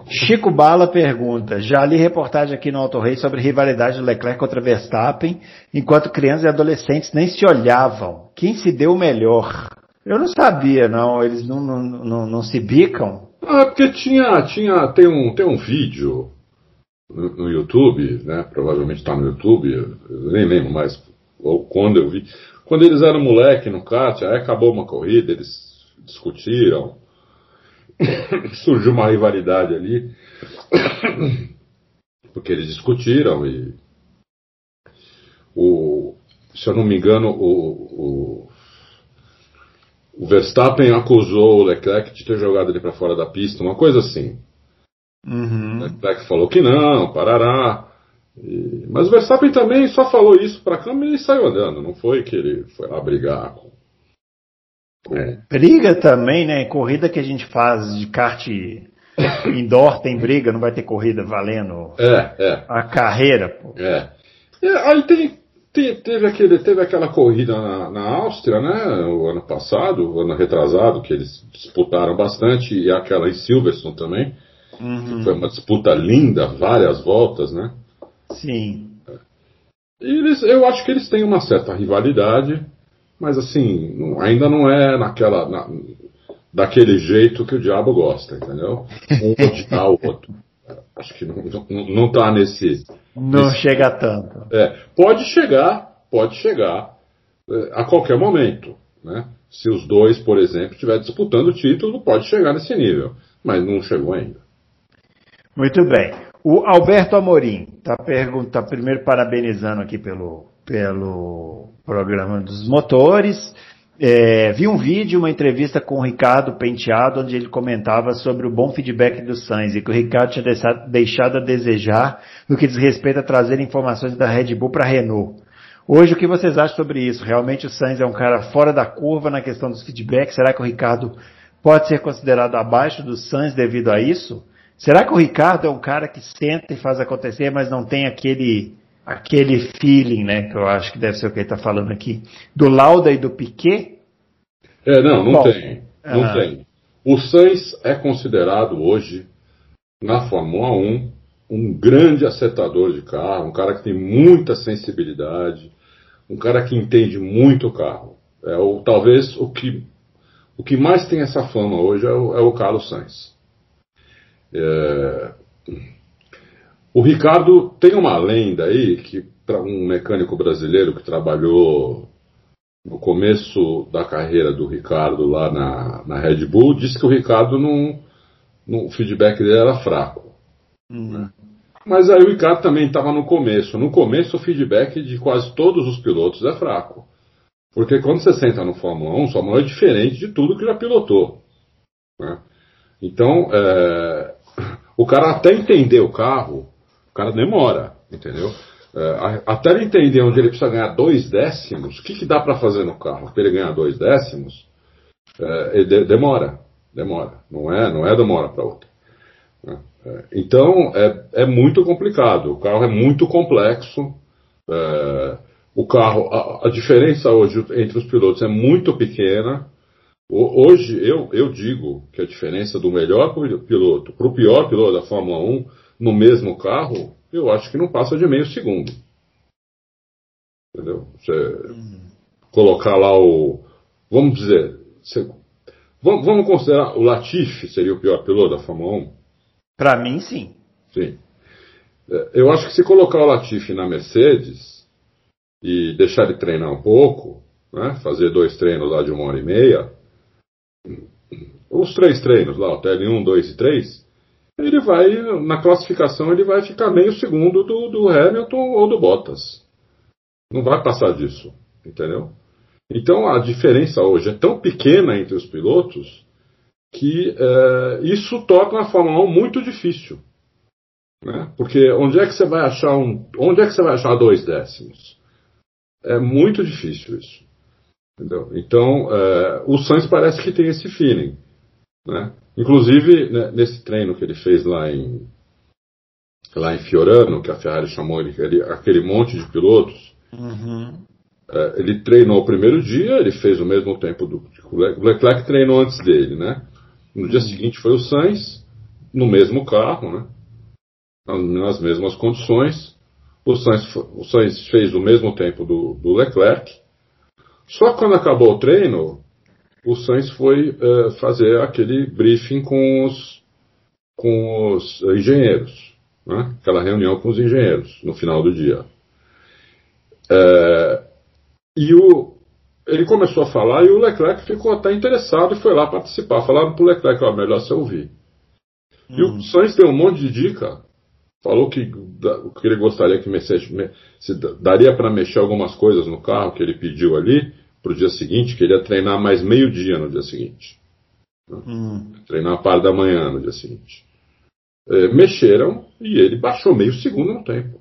Chico Bala pergunta: já li reportagem aqui no Auto Rei sobre rivalidade do Leclerc contra Verstappen, enquanto crianças e adolescentes nem se olhavam. Quem se deu melhor? Eu não sabia, não. Eles não, não, não, não se bicam? Ah, porque tinha, tinha, tem um, tem um vídeo no, no YouTube, né? Provavelmente está no YouTube, eu nem lembro mais ou quando eu vi. Quando eles eram moleque no kart, aí acabou uma corrida, eles discutiram surgiu uma rivalidade ali, porque eles discutiram e o, se eu não me engano, o, o, o Verstappen acusou o Leclerc de ter jogado ele para fora da pista, uma coisa assim. Uhum. O Leclerc falou que não, parará. E, mas o Verstappen também só falou isso para a câmera e saiu andando. Não foi que ele foi lá brigar com, é. Briga também, né? Corrida que a gente faz de kart indoor tem briga, não vai ter corrida valendo é, é. a carreira. Pô. É. é aí tem, tem, teve, aquele, teve aquela corrida na, na, Áustria, né? O ano passado, o ano retrasado, que eles disputaram bastante, e aquela em Silverstone também. Uhum. Foi uma disputa linda, várias voltas, né? Sim. E eles, eu acho que eles têm uma certa rivalidade mas assim, não, ainda não é naquela. Na, daquele jeito que o diabo gosta, entendeu? Um odiar o outro. Acho que não, não, não tá nesse. Não nesse, chega tanto. É, pode chegar, pode chegar é, a qualquer momento. Né? Se os dois, por exemplo, estiver disputando o título, pode chegar nesse nível. Mas não chegou ainda. Muito bem. O Alberto Amorim está tá primeiro parabenizando aqui pelo, pelo programa dos motores. É, vi um vídeo, uma entrevista com o Ricardo Penteado, onde ele comentava sobre o bom feedback do Sainz e que o Ricardo tinha deixado a desejar no que diz respeito a trazer informações da Red Bull para a Renault. Hoje, o que vocês acham sobre isso? Realmente o Sainz é um cara fora da curva na questão dos feedbacks? Será que o Ricardo pode ser considerado abaixo do Sainz devido a isso? Será que o Ricardo é um cara que senta e faz acontecer, mas não tem aquele aquele feeling, né, que eu acho que deve ser o que ele está falando aqui, do Lauda e do Piquet? É, não, não Bom, tem. Não ah, tem. O Sainz é considerado hoje, na Fórmula 1, um grande acertador de carro, um cara que tem muita sensibilidade, um cara que entende muito o carro. É o, talvez o que o que mais tem essa fama hoje é o, é o Carlos Sainz. É, o Ricardo tem uma lenda aí que para um mecânico brasileiro que trabalhou no começo da carreira do Ricardo lá na, na Red Bull, disse que o Ricardo não, não o feedback dele era fraco. Uhum. Mas aí o Ricardo também estava no começo. No começo o feedback de quase todos os pilotos é fraco. Porque quando você senta no Fórmula 1, Fórmula 1 é diferente de tudo que já pilotou. Né? Então, é, o cara até entender o carro, cara demora, entendeu? É, até ele entender onde ele precisa ganhar dois décimos, o que, que dá para fazer no carro para ele ganhar dois décimos, é, de, demora, demora. Não é, não é de uma hora para outra. Né? É, então é, é muito complicado. O carro é muito complexo. O carro, a, a, diferença hoje entre os pilotos é muito pequena. O, hoje eu, eu digo que a diferença do melhor piloto para o pior piloto da Fórmula 1 no mesmo carro, eu acho que não passa de meio segundo. Entendeu? Você uhum. colocar lá o. Vamos dizer. Você, vamos, vamos considerar o Latifi seria o pior piloto da Fórmula 1? Para mim, sim. Sim. É, eu acho que se colocar o Latifi na Mercedes e deixar ele treinar um pouco, né, fazer dois treinos lá de uma hora e meia, os três treinos lá, o TL1, 2 e 3, ele vai, na classificação, ele vai ficar meio segundo do, do Hamilton ou do Bottas. Não vai passar disso, entendeu? Então a diferença hoje é tão pequena entre os pilotos que é, isso torna a Fórmula 1 muito difícil. Né? Porque onde é que você vai achar um. Onde é que você vai achar dois décimos? É muito difícil isso. Entendeu? Então, é, o Sainz parece que tem esse feeling. Né? Inclusive, né, nesse treino que ele fez lá em, lá em Fiorano, que a Ferrari chamou ele, ele aquele monte de pilotos, uhum. é, ele treinou o primeiro dia, ele fez o mesmo tempo do o Leclerc treinou antes dele, né? No dia uhum. seguinte foi o Sainz, no mesmo carro, né? Nas mesmas condições. O Sainz, o Sainz fez o mesmo tempo do, do Leclerc. Só que quando acabou o treino, o Sainz foi uh, fazer aquele briefing com os, com os engenheiros, né? aquela reunião com os engenheiros no final do dia. É, e o, ele começou a falar e o Leclerc ficou até interessado e foi lá participar. Falaram para o Leclerc, ó, melhor você ouvir. Hum. E o hum. Sainz deu um monte de dica. Falou que, que ele gostaria que mexesse, se daria para mexer algumas coisas no carro que ele pediu ali para o dia seguinte, que ele ia treinar mais meio-dia no dia seguinte. Né? Hum. Treinar a par da manhã no dia seguinte. É, mexeram e ele baixou meio segundo no tempo.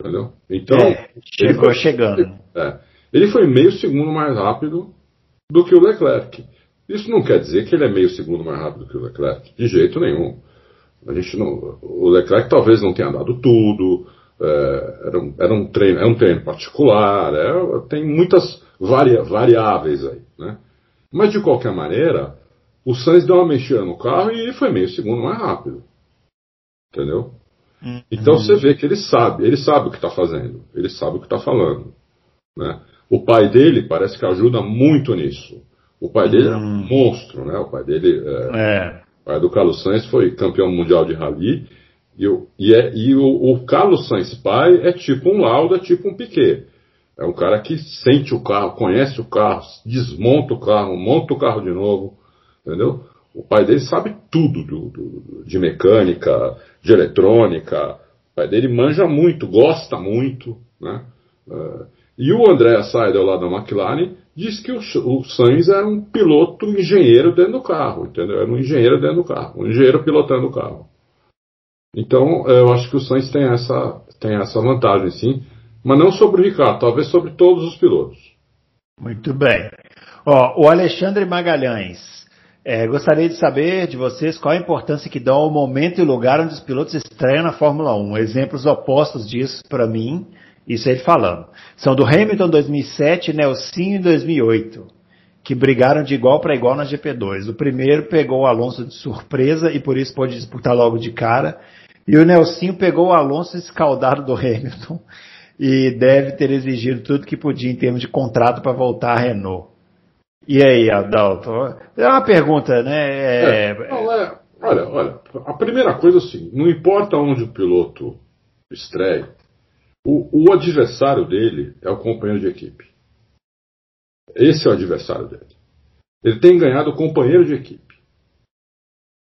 Entendeu? Então. É, chegou foi, chegando. Ele, é, ele foi meio segundo mais rápido do que o Leclerc. Isso não quer dizer que ele é meio segundo mais rápido que o Leclerc, de jeito nenhum. A gente não, o Leclerc talvez não tenha dado tudo, é, era, um, era, um, treino, é um treino particular, é, tem muitas varia, variáveis aí, né? Mas de qualquer maneira, o Sainz deu uma mexida no carro e foi meio segundo mais rápido. Entendeu? Uhum. Então você vê que ele sabe, ele sabe o que está fazendo, ele sabe o que está falando. Né? O pai dele parece que ajuda muito nisso. O pai dele uhum. é um monstro, né? O pai dele é, é. O pai do Carlos Sainz foi campeão mundial de rally e, o, e, é, e o, o, Carlos Sainz pai é tipo um Lauda, tipo um Piquet. É um cara que sente o carro, conhece o carro, desmonta o carro, monta o carro de novo, entendeu? O pai dele sabe tudo do, do, de mecânica, de eletrônica. O pai dele manja muito, gosta muito, né? Uh, e o André Seidel lá da McLaren disse que o, o Sainz era um piloto engenheiro dentro do carro, entendeu? Era um engenheiro dentro do carro, um engenheiro pilotando o carro. Então, eu acho que o Sainz tem essa, tem essa vantagem, sim. Mas não sobre o Ricardo, talvez sobre todos os pilotos. Muito bem. Ó, o Alexandre Magalhães. É, gostaria de saber de vocês qual a importância que dão ao momento e lugar onde os pilotos estreiam na Fórmula 1. Exemplos opostos disso para mim, isso ele falando. São do Hamilton 2007 e Nelsinho em 2008, que brigaram de igual para igual na GP2. O primeiro pegou o Alonso de surpresa e por isso pôde disputar logo de cara. E o Nelsinho pegou o Alonso escaldado do Hamilton e deve ter exigido tudo que podia em termos de contrato para voltar à Renault. E aí, Adalto? É uma pergunta, né? É, é... Não, é, olha, olha, a primeira coisa é assim, não importa onde o piloto estreia, o, o adversário dele é o companheiro de equipe. Esse é o adversário dele. Ele tem ganhado o companheiro de equipe.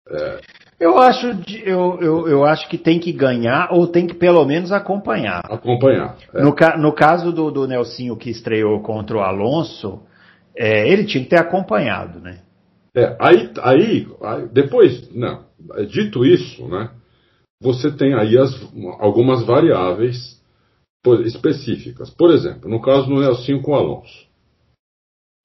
É... Eu acho, eu, eu, eu acho que tem que ganhar ou tem que pelo menos acompanhar. Acompanhar. É. No, no caso do, do Nelsinho que estreou contra o Alonso, é, ele tinha que ter acompanhado, né? É, aí, aí, aí, depois, não, dito isso, né, você tem aí as, algumas variáveis específicas. Por exemplo, no caso do Nelsinho com o Alonso,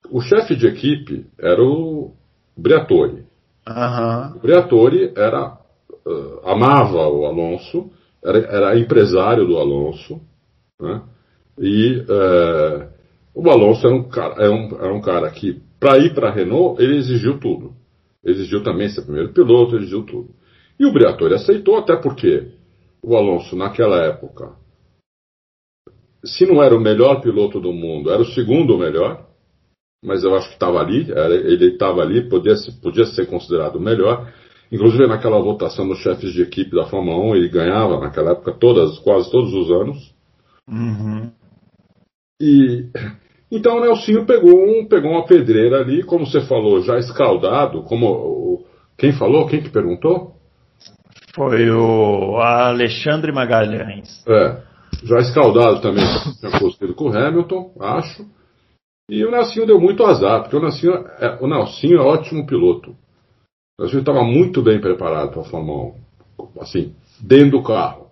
o chefe de equipe era o Briatore. Uhum. O Briatore era, uh, amava o Alonso, era, era, empresário do Alonso, né, e uh, o Alonso era um cara, era um, era um cara que, para ir para a Renault, ele exigiu tudo. Exigiu também ser primeiro piloto, exigiu tudo. E o Briatore aceitou, até porque o Alonso, naquela época, se não era o melhor piloto do mundo, era o segundo melhor, mas eu acho que estava ali, ele estava ali, podia, podia ser considerado melhor. Inclusive naquela votação dos chefes de equipe da Fórmula 1, ele ganhava naquela época todas, quase todos os anos. Uhum. E então o Nelsinho pegou, um, pegou uma pedreira ali, como você falou, já escaldado, como quem falou, quem que perguntou? Foi o Alexandre Magalhães. É, já escaldado também, tinha conseguido com o Hamilton, acho. E o Nelsinho deu muito azar, porque o Nelsinho é, o Nelsinho é ótimo piloto. O Nelsinho estava muito bem preparado para a Fórmula 1. Assim, dentro do carro.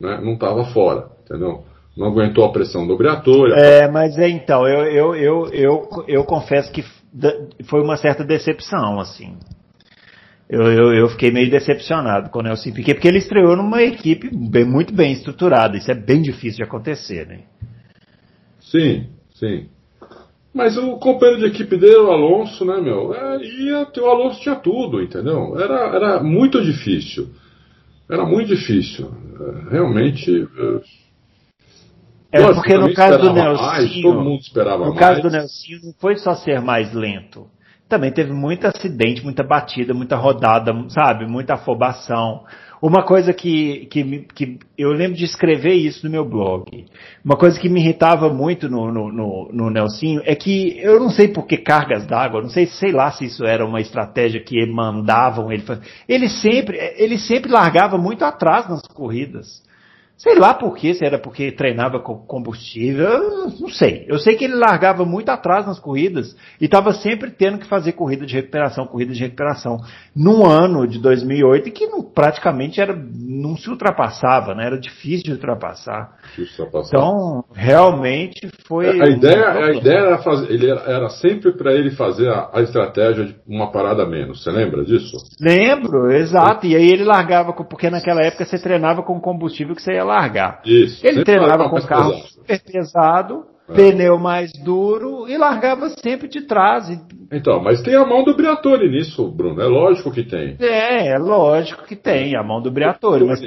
Né? Não estava fora, entendeu? não aguentou a pressão do Briatore. É, mas é, então, eu, eu, eu, eu, eu confesso que foi uma certa decepção, assim. Eu, eu, eu, fiquei meio decepcionado com o Nelson Piquet, porque ele estreou numa equipe bem, muito bem estruturada. Isso é bem difícil de acontecer, né? Sim, sim. Mas o companheiro de equipe dele, o Alonso, né, meu? É, ia, o Alonso tinha tudo, entendeu? Era, era muito difícil. Era muito difícil. É, realmente. É Lógico, porque no caso do Nelsinho, mais, todo mundo esperava no mais. caso do Nelsinho não foi só ser mais lento. Também teve muito acidente, muita batida, muita rodada, sabe? Muita afobação. Uma coisa que, que, que eu lembro de escrever isso no meu blog. Uma coisa que me irritava muito no, no, no, no Nelsinho é que eu não sei por que cargas d'água, não sei, sei lá se isso era uma estratégia que mandavam ele fazer. Ele sempre, ele sempre largava muito atrás nas corridas. Sei lá por quê, se era porque treinava com combustível, não sei. Eu sei que ele largava muito atrás nas corridas e estava sempre tendo que fazer corrida de recuperação, corrida de recuperação. Num ano de 2008 que não, praticamente era, não se ultrapassava, né? Era difícil de ultrapassar. Difícil ultrapassar. Então, realmente foi. A ideia, a ideia era, fazer, ele era, era sempre para ele fazer a, a, estratégia de uma parada menos. Você lembra disso? Lembro, exato. E aí ele largava, porque naquela época você treinava com combustível que você ia largar. Isso. Ele treinava com carro pesado. super pesado, é. pneu mais duro e largava sempre de trás. Então, mas tem a mão do Briatore nisso, Bruno. É lógico que tem. É, é lógico que tem a mão do Briatore. Mas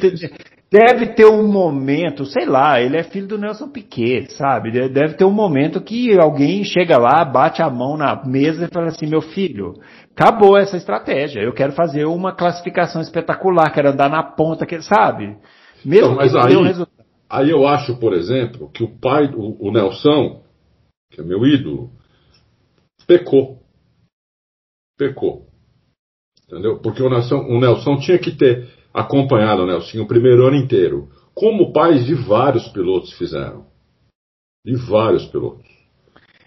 deve ter um momento, sei lá, ele é filho do Nelson Piquet, sabe? Deve ter um momento que alguém chega lá, bate a mão na mesa e fala assim: meu filho, acabou essa estratégia. Eu quero fazer uma classificação espetacular, quero andar na ponta, sabe? Mesmo então, mas aí, aí eu acho, por exemplo, que o pai, o, o Nelson, que é meu ídolo, pecou. Pecou. Entendeu? Porque o Nelson, o Nelson tinha que ter acompanhado o Nelson o primeiro ano inteiro, como pais de vários pilotos fizeram. De vários pilotos.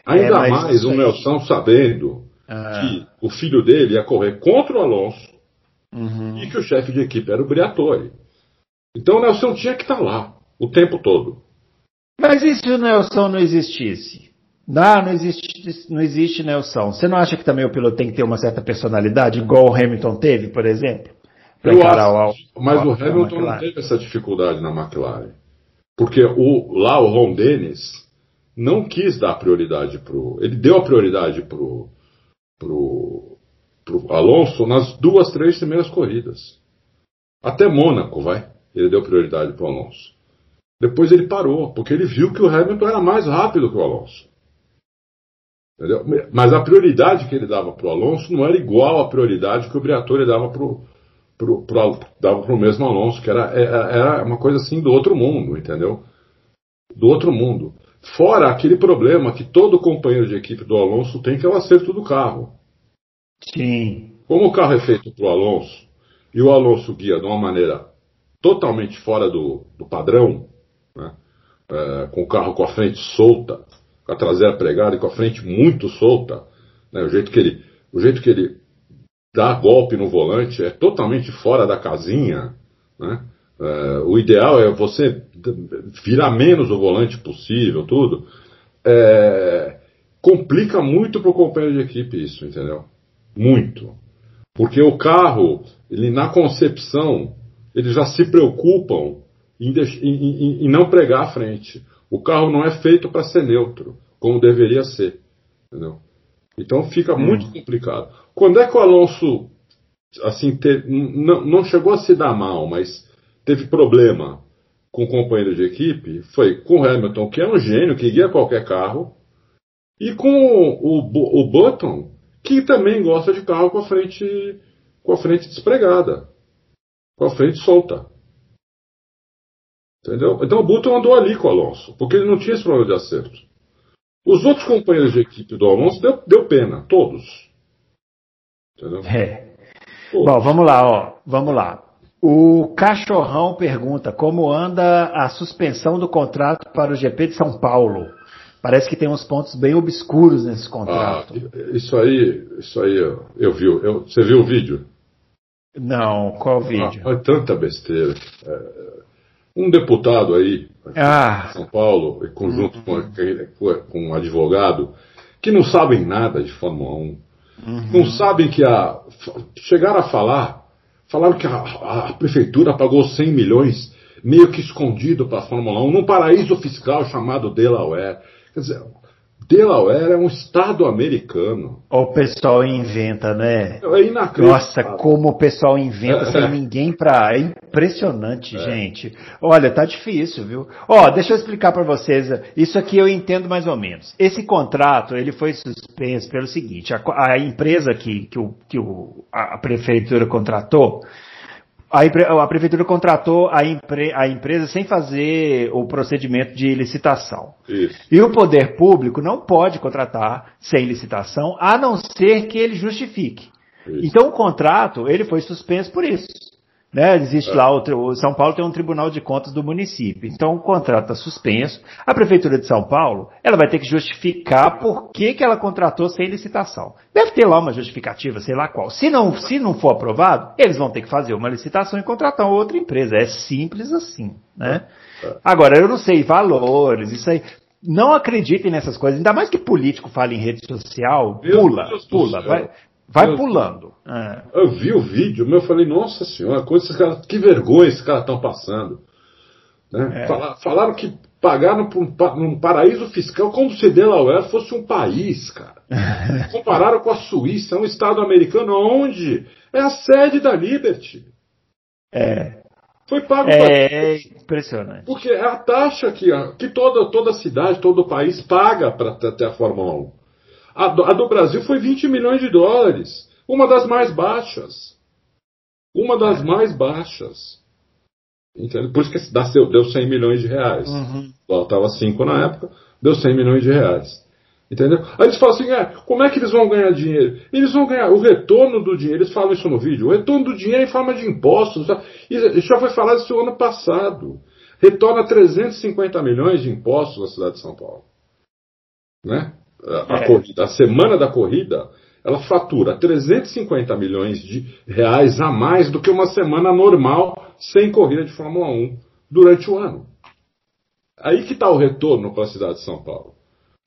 Ainda é, mais o Nelson sabendo ah. que o filho dele ia correr contra o Alonso uhum. e que o chefe de equipe era o Briatore. Então o Nelson tinha que estar lá o tempo todo. Mas e se o Nelson não existisse? Não, não existe, não existe Nelson. Você não acha que também o piloto tem que ter uma certa personalidade, igual o Hamilton teve, por exemplo? Eu acho, mas o Hamilton não teve essa dificuldade na McLaren. Porque o, lá o Ron Dennis não quis dar prioridade pro. Ele deu a prioridade pro, pro, pro Alonso nas duas, três primeiras corridas. Até Mônaco, vai ele deu prioridade para o Alonso. Depois ele parou, porque ele viu que o Hamilton era mais rápido que o Alonso. Entendeu? Mas a prioridade que ele dava para o Alonso não era igual à prioridade que o Briatore dava para o pro, pro, dava pro mesmo Alonso, que era, era, era uma coisa assim do outro mundo, entendeu? Do outro mundo. Fora aquele problema que todo companheiro de equipe do Alonso tem, que é o acerto do carro. Sim. Como o carro é feito para o Alonso, e o Alonso guia de uma maneira totalmente fora do, do padrão, né? é, com o carro com a frente solta, com a traseira pregada e com a frente muito solta, né? o, jeito que ele, o jeito que ele dá golpe no volante é totalmente fora da casinha. Né? É, o ideal é você virar menos o volante possível, tudo. É, complica muito para o companheiro de equipe isso, entendeu? Muito. Porque o carro, ele na concepção, eles já se preocupam em, em, em não pregar a frente. O carro não é feito para ser neutro, como deveria ser. Entendeu? Então fica hum. muito complicado. Quando é que o Alonso assim não, não chegou a se dar mal, mas teve problema com o companheiro de equipe? Foi com o Hamilton, que é um gênio, que guia qualquer carro, e com o, o, o Button, que também gosta de carro com a frente com a frente despregada, com a frente solta. Entendeu? Então o Button andou ali com o Alonso, porque ele não tinha esse problema de acerto. Os outros companheiros de equipe do Alonso deu, deu pena, todos. Entendeu? É. Bom, vamos lá, ó. Vamos lá. O Cachorrão pergunta como anda a suspensão do contrato para o GP de São Paulo. Parece que tem uns pontos bem obscuros nesse contrato. Ah, isso aí, isso aí eu, vi. Eu, você viu o vídeo? Não, qual vídeo? Ah, é tanta besteira. É, um deputado aí, ah. em São Paulo, em conjunto uhum. com, um advogado, que não sabem nada de Fórmula 1. Uhum. Não sabem que a. Chegaram a falar, falaram que a, a prefeitura pagou 100 milhões meio que escondido para a Fórmula 1 num paraíso fiscal chamado Delaware. Quer dizer, Delaware é um estado americano. O pessoal inventa, né? É inacreditável. Nossa, como o pessoal inventa sem ninguém pra. É impressionante, é. gente. Olha, tá difícil, viu? Ó, deixa eu explicar para vocês. Isso aqui eu entendo mais ou menos. Esse contrato, ele foi suspenso pelo seguinte: a, a empresa que, que, o, que o, a prefeitura contratou a, a, prefeitura contratou a, empre, a, empresa sem fazer o procedimento de licitação. Isso. E o poder público não pode contratar sem licitação, a não ser que ele justifique. Isso. Então o contrato ele foi suspenso por isso. Né? Existe é. lá, o, o, São Paulo tem um Tribunal de Contas do município. Então o contrato está suspenso. A Prefeitura de São Paulo, ela vai ter que justificar por que, que ela contratou sem licitação. Deve ter lá uma justificativa, sei lá qual. Se não, se não for aprovado, eles vão ter que fazer uma licitação e contratar outra empresa. É simples assim, né? É. Agora, eu não sei valores, isso aí. Não acreditem nessas coisas, ainda mais que político fala em rede social, pula, pula, vai, Vai eu, pulando. É. Eu vi o vídeo, meu, eu falei, nossa senhora, coisa, cara, que vergonha esses caras estão passando. Né? É. falaram que pagaram por um, num paraíso fiscal como se Delaware fosse um país, cara. Compararam com a Suíça, um estado americano onde é a sede da Liberty. É. Foi pago é, é impressionante. Porque é a taxa que, que toda, toda cidade, todo o país paga para ter a Fórmula 1. A do, a do Brasil foi 20 milhões de dólares. Uma das mais baixas. Uma das mais baixas. Entendeu? Por isso que deu, deu 100 milhões de reais. Uhum. Estava 5 na época, deu 100 milhões de reais. Entendeu? Aí eles falam assim: é, como é que eles vão ganhar dinheiro? Eles vão ganhar o retorno do dinheiro, eles falam isso no vídeo, o retorno do dinheiro é em forma de impostos. Isso já foi falado isso ano passado. Retorna 350 milhões de impostos na cidade de São Paulo. Né? A, é. corrida, a semana da corrida, ela fatura 350 milhões de reais a mais do que uma semana normal sem corrida de Fórmula 1 durante o ano. Aí que está o retorno para a cidade de São Paulo.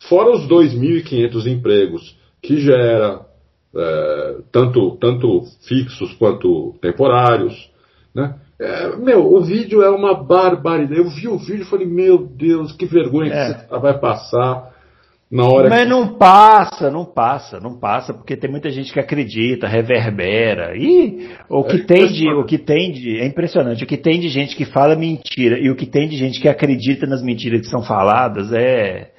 Fora os 2.500 empregos que gera, é, tanto, tanto fixos quanto temporários. Né? É, meu, o vídeo é uma barbaridade. Eu vi o vídeo e falei, meu Deus, que vergonha é. que você vai passar na hora Mas que... não passa, não passa, não passa, porque tem muita gente que acredita, reverbera. E o que é tem de, o que tem de, é impressionante, o que tem de gente que fala mentira e o que tem de gente que acredita nas mentiras que são faladas é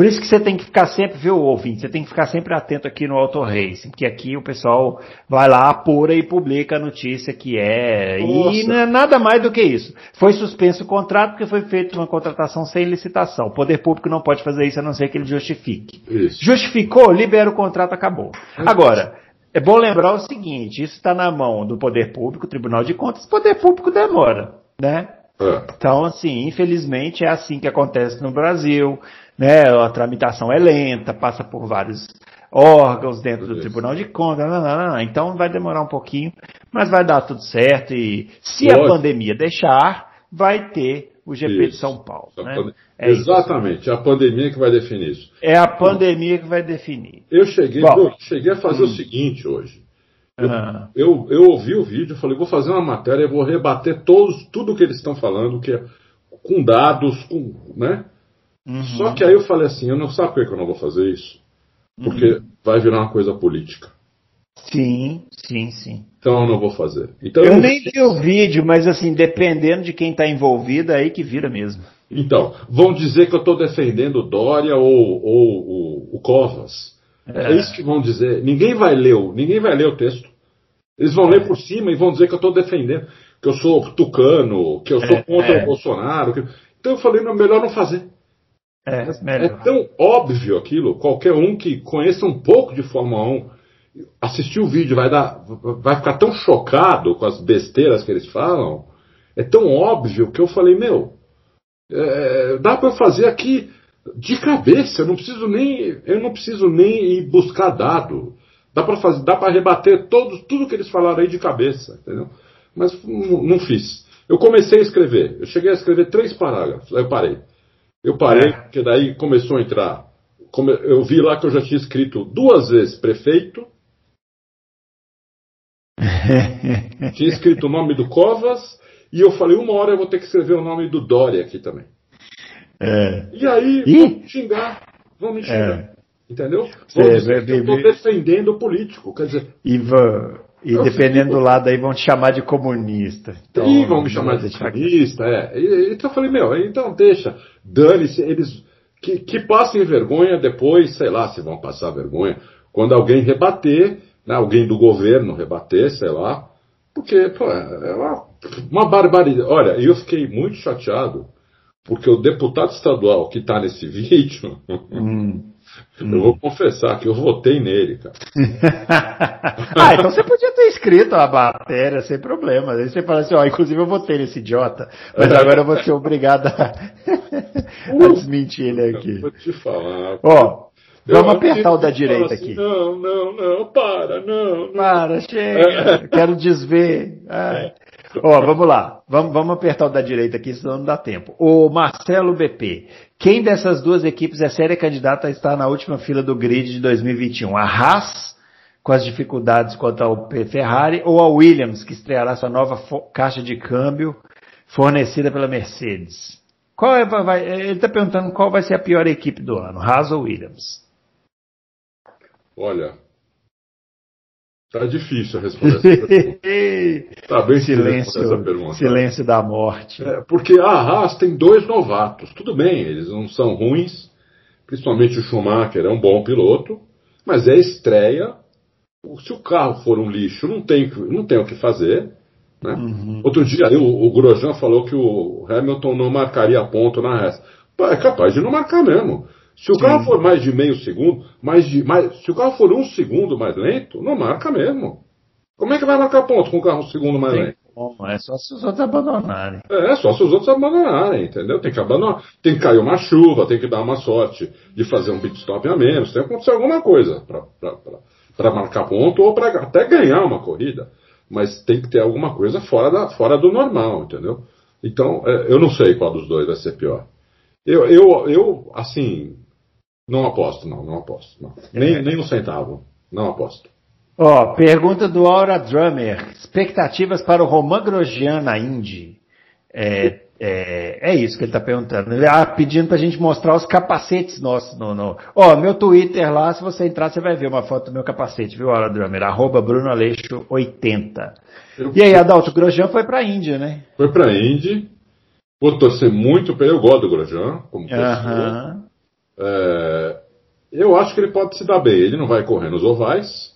Por isso que você tem que ficar sempre, viu, ouvinte, você tem que ficar sempre atento aqui no Auto Racing, porque aqui o pessoal vai lá, apura e publica a notícia que é. Nossa. E não é nada mais do que isso. Foi suspenso o contrato porque foi feita uma contratação sem licitação. O poder público não pode fazer isso a não ser que ele justifique. Isso. Justificou, libera o contrato, acabou. Agora, é bom lembrar o seguinte, isso está na mão do poder público, Tribunal de Contas, poder público demora, né? É. Então, assim, infelizmente é assim que acontece no Brasil, né? A tramitação é lenta, passa por vários órgãos dentro do Tribunal de Contas, não, não, não, então vai demorar um pouquinho, mas vai dar tudo certo e se Lógico. a pandemia deixar, vai ter o GP isso. de São Paulo. Né? É Exatamente, isso. é a pandemia que vai definir isso. É a pandemia que vai definir. Eu cheguei, Bom, eu cheguei a fazer hum. o seguinte hoje. Eu, uhum. eu, eu, ouvi o vídeo, falei, vou fazer uma matéria, vou rebater todos, tudo que eles estão falando, que é com dados, com, né? Uhum. Só que aí eu falei assim, eu não sabe por que eu não vou fazer isso? Porque uhum. vai virar uma coisa política. Sim, sim, sim. Então eu não vou fazer. Então, eu, eu nem vi o vídeo, mas assim, dependendo de quem está envolvido, é aí que vira mesmo. Então, vão dizer que eu estou defendendo o Dória ou, ou o, o Covas. É. é. isso que vão dizer. Ninguém vai ler, ninguém vai ler o texto. Eles vão ler por cima e vão dizer que eu estou defendendo, que eu sou tucano, que eu sou é, contra é. o Bolsonaro. Que... Então eu falei, não, melhor não fazer. É, é, tão óbvio aquilo, qualquer um que conheça um pouco de Fórmula 1, assistir o vídeo vai, dar, vai ficar tão chocado com as besteiras que eles falam. É tão óbvio que eu falei, meu, é, dá para fazer aqui de cabeça, eu não preciso nem, eu não preciso nem ir buscar dado. Dá para fazer, dá para rebater todos, tudo que eles falaram aí de cabeça, entendeu? Mas não, não fiz. Eu comecei a escrever. Eu cheguei a escrever três parágrafos. Aí eu parei. Eu parei, é. porque daí começou a entrar. Eu vi lá que eu já tinha escrito duas vezes prefeito. tinha escrito o nome do Covas. E eu falei, uma hora eu vou ter que escrever o nome do Dória aqui também. É. E aí, e? vão me xingar. Vão me xingar. É. Entendeu? Vão dizer que eu estou defendendo o político. Quer dizer. E, e dependendo do lado aí vão te chamar de comunista. Então, e vão me chamar de comunista, é. E, então eu falei, meu, então deixa. Dane-se, eles. Que, que passem vergonha depois, sei lá se vão passar vergonha. Quando alguém rebater, né, alguém do governo rebater, sei lá. Porque, pô, é uma, uma barbaridade. Olha, eu fiquei muito chateado porque o deputado estadual que está nesse vídeo, hum, eu vou confessar que eu votei nele, cara. ah, então você podia ter escrito a matéria sem problema. Aí você fala assim, ó, inclusive eu votei nesse idiota, mas agora eu vou ser obrigado a, a desmentir ele aqui. vou te falar. Ó, Vamos apertar o da direita assim, aqui. Não, não, não, para, não. não. Para, chega. Quero desver. Ai. Ó, vamos lá. Vamos, vamos apertar o da direita aqui, senão não dá tempo. O Marcelo BP. Quem dessas duas equipes é séria candidata a estar na última fila do grid de 2021? A Haas, com as dificuldades quanto ao Ferrari, ou a Williams, que estreará sua nova caixa de câmbio fornecida pela Mercedes? Qual é, vai, ele está perguntando qual vai ser a pior equipe do ano, Haas ou Williams? Olha, Tá difícil responder essa pergunta. tá bem silêncio, essa pergunta. Silêncio da morte. É, porque a Haas tem dois novatos. Tudo bem, eles não são ruins. Principalmente o Schumacher é um bom piloto. Mas é estreia. Se o carro for um lixo, não tem, não tem o que fazer. Né? Uhum. Outro dia o, o Grosjean falou que o Hamilton não marcaria ponto na Haas. É capaz de não marcar mesmo. Se o Sim. carro for mais de meio segundo, mais de, mais, se o carro for um segundo mais lento, não marca mesmo. Como é que vai marcar ponto com o carro um segundo mais Sim. lento? Bom, é só se os outros abandonarem. É, só se os outros abandonarem, entendeu? Tem que abandonar. Tem que cair uma chuva, tem que dar uma sorte de fazer um pit stop a menos, tem que acontecer alguma coisa para marcar ponto ou para até ganhar uma corrida. Mas tem que ter alguma coisa fora, da, fora do normal, entendeu? Então, é, eu não sei qual dos dois vai ser pior. Eu, eu, eu assim, não aposto, não, não aposto. Não. Nem, é. nem um centavo. Não aposto. Ó, oh, pergunta do Aura Drummer. Expectativas para o Roman Grosjean na Indy? É, é, é isso que ele está perguntando. Ele está pedindo para a gente mostrar os capacetes nossos. No, no... Ó, meu Twitter lá, se você entrar, você vai ver uma foto do meu capacete, viu, Aura Drummer? Arroba Bruno Aleixo 80. Eu... E aí, Adalto, o Grosjean foi para a Índia, né? Foi para a Indy. Vou torcer muito para Eu gosto do Grosjean, como. Uh -huh. É, eu acho que ele pode se dar bem. Ele não vai correr nos ovais,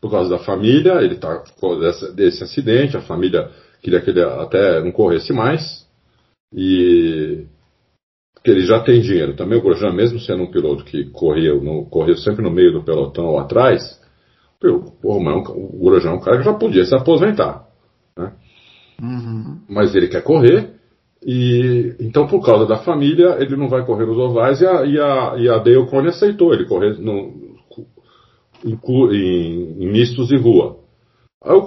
por causa da família, ele está desse, desse acidente, a família queria que ele até não corresse mais. E que ele já tem dinheiro. Também o Grosjean, mesmo sendo um piloto que corria, no, corria sempre no meio do pelotão ou atrás, porra, mas é o Grosjean é um cara que já podia se aposentar. Né? Uhum. Mas ele quer correr, e então por causa da família, ele não vai correr nos ovais e a, e a, e a Dale Cone aceitou ele correr no, em, em, em mistos de rua. Aí o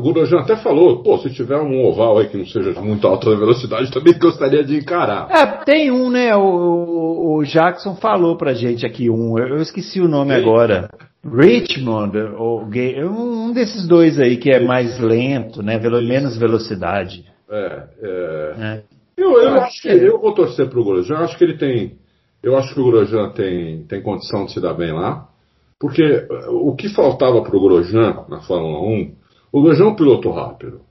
Gurujan até falou, pô, se tiver um oval aí que não seja de muito alta velocidade, também gostaria de encarar. É, tem um, né? O, o Jackson falou pra gente aqui um, eu esqueci o nome Sim. agora. Richmond, ou, um desses dois aí que é mais lento, né? Menos velocidade. É, é. é. Eu, eu, eu, acho que, que eu vou torcer pro Gurujan, acho que ele tem. Eu acho que o Gurujan tem, tem condição de se dar bem lá. Porque eh, o que faltava para o Grosjean na Fórmula 1, o Grosjean é um piloto rápido.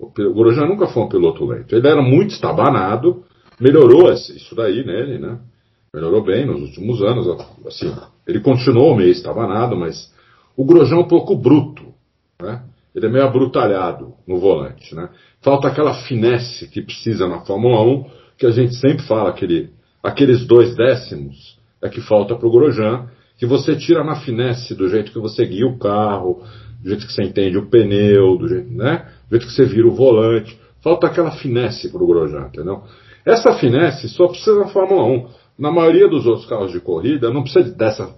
O Grosjean nunca foi um piloto lento. Ele era muito estabanado, melhorou isso daí nele, né? Melhorou bem nos últimos anos. Assim, ele continuou meio estabanado, mas o Grosjean é um pouco bruto, né? Ele é meio abrutalhado no volante, né? Falta aquela finesse que precisa na Fórmula 1, que a gente sempre fala, aquele, aqueles dois décimos é que falta para o Grosjean que você tira na finesse do jeito que você guia o carro, do jeito que você entende o pneu, do jeito, né? do jeito que você vira o volante. Falta aquela finesse para o Grosjean, entendeu? Essa finesse só precisa da Fórmula 1. Na maioria dos outros carros de corrida, não precisa dessa,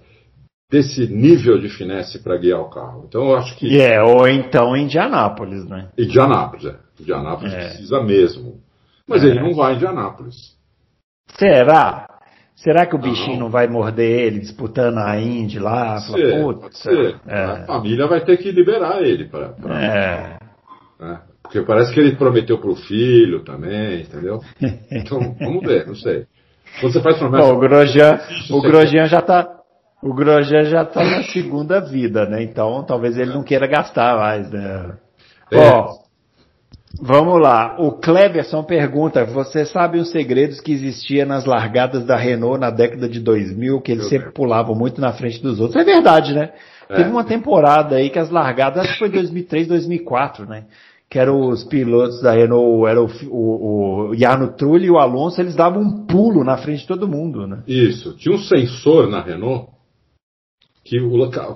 desse nível de finesse para guiar o carro. Então eu acho que. É, yeah, ou então em Indianápolis, né? Indianápolis, é. Indianápolis é. precisa mesmo. Mas é. ele não vai em Indianápolis. Será? Será que o bichinho não, não vai morder ele disputando a Indy lá? Pode ser, é. A família vai ter que liberar ele para. Pra... É. Né? Porque parece que ele prometeu pro filho também, entendeu? Então, vamos ver, não sei. Quando você faz promessa. Bom, o Grosjean, o Grosjean já tá. O Grosjean já tá na segunda vida, né? Então talvez ele não queira gastar mais, né? É. Ó, Vamos lá. O Cleverson pergunta: Você sabe os segredos que existia nas largadas da Renault na década de 2000, que eles sempre pulavam muito na frente dos outros? É verdade, né? É. Teve uma temporada aí que as largadas, acho que foi 2003, 2004, né? Que eram os pilotos da Renault, era o, o, o Jarno Trulli e o Alonso, eles davam um pulo na frente de todo mundo, né? Isso. Tinha um sensor na Renault que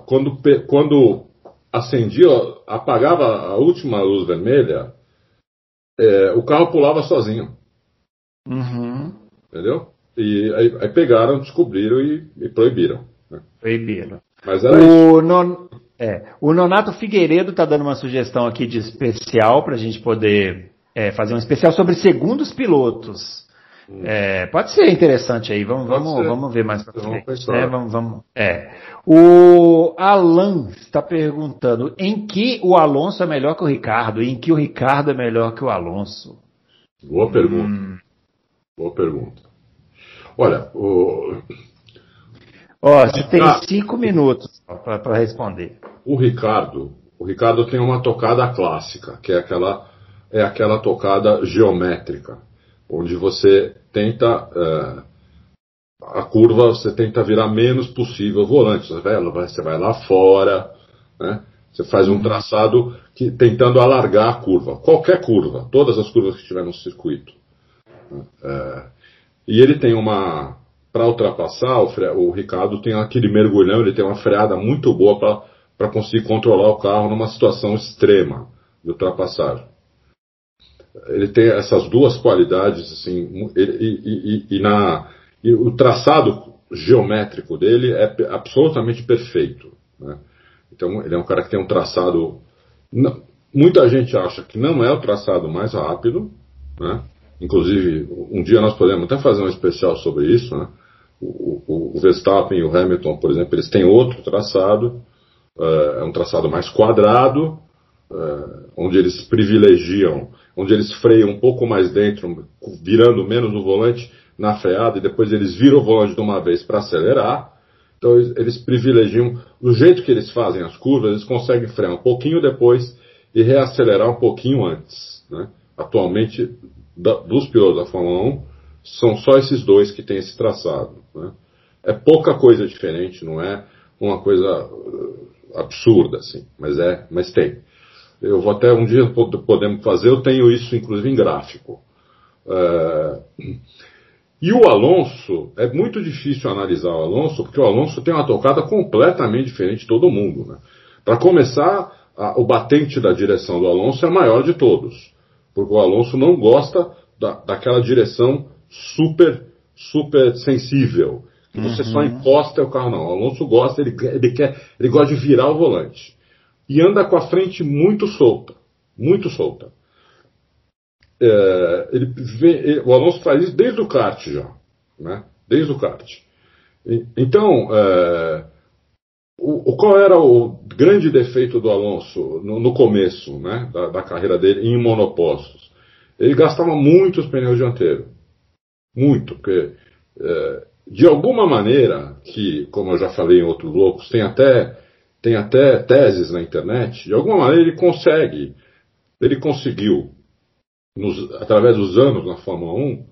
quando, quando acendia, apagava a última luz vermelha, é, o carro pulava sozinho. Uhum. Entendeu? E aí, aí, pegaram, descobriram e, e proibiram. Né? Proibiram. Mas era o, non, é, o Nonato Figueiredo está dando uma sugestão aqui de especial para a gente poder é, fazer um especial sobre segundos pilotos. É, pode ser interessante aí, vamos, vamos, vamos ver mais pra frente. É, vamos, vamos, é. O Alan está perguntando em que o Alonso é melhor que o Ricardo e em que o Ricardo é melhor que o Alonso. Boa pergunta. Hum. Boa pergunta. Olha, o. Ó, você tem cinco minutos para responder. O Ricardo, o Ricardo tem uma tocada clássica, que é aquela, é aquela tocada geométrica onde você tenta uh, a curva, você tenta virar menos possível o volante. Você vai, você vai lá fora, né? Você faz um traçado que, tentando alargar a curva, qualquer curva, todas as curvas que estiver no circuito. Uh, e ele tem uma para ultrapassar, o, o, Ricardo tem aquele mergulhão, ele tem uma freada muito boa para conseguir controlar o carro numa situação extrema de ultrapassagem ele tem essas duas qualidades, assim, e, e, e, na, e o traçado geométrico dele é absolutamente perfeito. Né? Então, ele é um cara que tem um traçado. Não, muita gente acha que não é o traçado mais rápido, né? Inclusive, um dia nós podemos até fazer um especial sobre isso, né? O, o, o Verstappen e o Hamilton, por exemplo, eles têm outro traçado, uh, é um traçado mais quadrado, uh, onde eles privilegiam onde eles freiam um pouco mais dentro, virando menos o volante na freada, e depois eles viram o volante de uma vez para acelerar. Então eles privilegiam, do jeito que eles fazem as curvas, eles conseguem frear um pouquinho depois e reacelerar um pouquinho antes. Né? Atualmente, da, dos pilotos da Fórmula 1, são só esses dois que têm esse traçado. Né? É pouca coisa diferente, não é uma coisa uh, absurda, assim, mas é, mas tem. Eu vou até um dia podemos fazer, eu tenho isso inclusive em gráfico. Uh, e o Alonso, é muito difícil analisar o Alonso, porque o Alonso tem uma tocada completamente diferente de todo mundo. Né? Para começar, a, o batente da direção do Alonso é maior de todos, porque o Alonso não gosta da, daquela direção super, super sensível, que você uhum. só encosta o carro, não. O Alonso gosta, ele, ele, quer, ele gosta de virar o volante. E anda com a frente muito solta, muito solta. É, ele ele, o Alonso faz isso desde o kart já, né? Desde o kart. E, então, é, o, o, qual era o grande defeito do Alonso no, no começo né, da, da, carreira dele em monopostos? Ele gastava muito os pneus dianteiros. Muito, porque é, de alguma maneira, que, como eu já falei em outros loucos, tem até, tem até teses na internet, de alguma maneira ele consegue, ele conseguiu nos, através dos anos na Fórmula 1,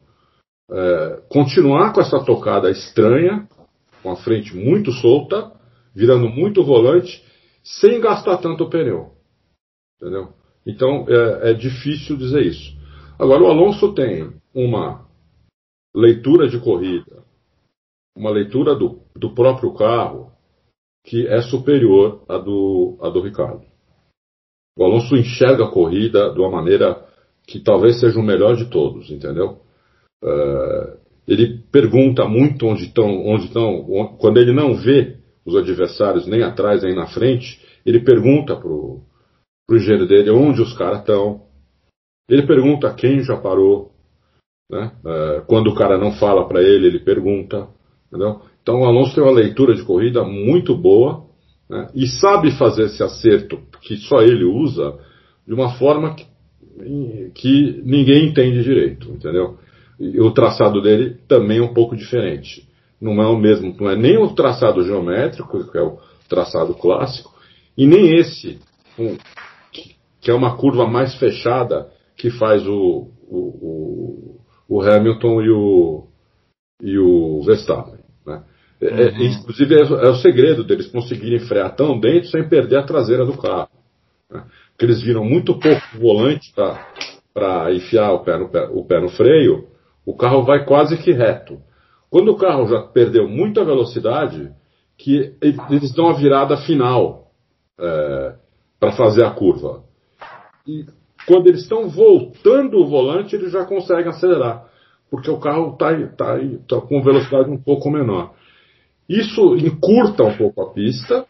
é, continuar com essa tocada estranha, com a frente muito solta, virando muito volante, sem gastar tanto pneu. Entendeu? Então é, é difícil dizer isso. Agora, o Alonso tem uma leitura de corrida, uma leitura do, do próprio carro, que é superior à do, à do Ricardo. O Alonso enxerga a corrida de uma maneira que talvez seja o melhor de todos, entendeu? Uh, ele pergunta muito onde estão, onde estão, quando ele não vê os adversários nem atrás nem na frente, ele pergunta pro, pro engenheiro dele onde os caras estão. Ele pergunta quem já parou. Né? Uh, quando o cara não fala para ele, ele pergunta. Entendeu? Então o Alonso tem uma leitura de corrida muito boa né? e sabe fazer esse acerto que só ele usa de uma forma que que ninguém entende direito, entendeu? E o traçado dele também é um pouco diferente. Não é o mesmo, não é nem o traçado geométrico, que é o traçado clássico, e nem esse, um, que é uma curva mais fechada que faz o, o, o, o Hamilton e o, e o Verstappen. É, é uhum. Inclusive é, é, o segredo deles conseguirem frear tão dentro sem perder a traseira do carro. Né? que eles viram muito pouco volante para enfiar o pé, no, o pé no freio, o carro vai quase que reto. Quando o carro já perdeu muita velocidade, que eles dão a virada final é, para fazer a curva. E quando eles estão voltando o volante, eles já conseguem acelerar, porque o carro está tá, tá com velocidade um pouco menor. Isso encurta um pouco a pista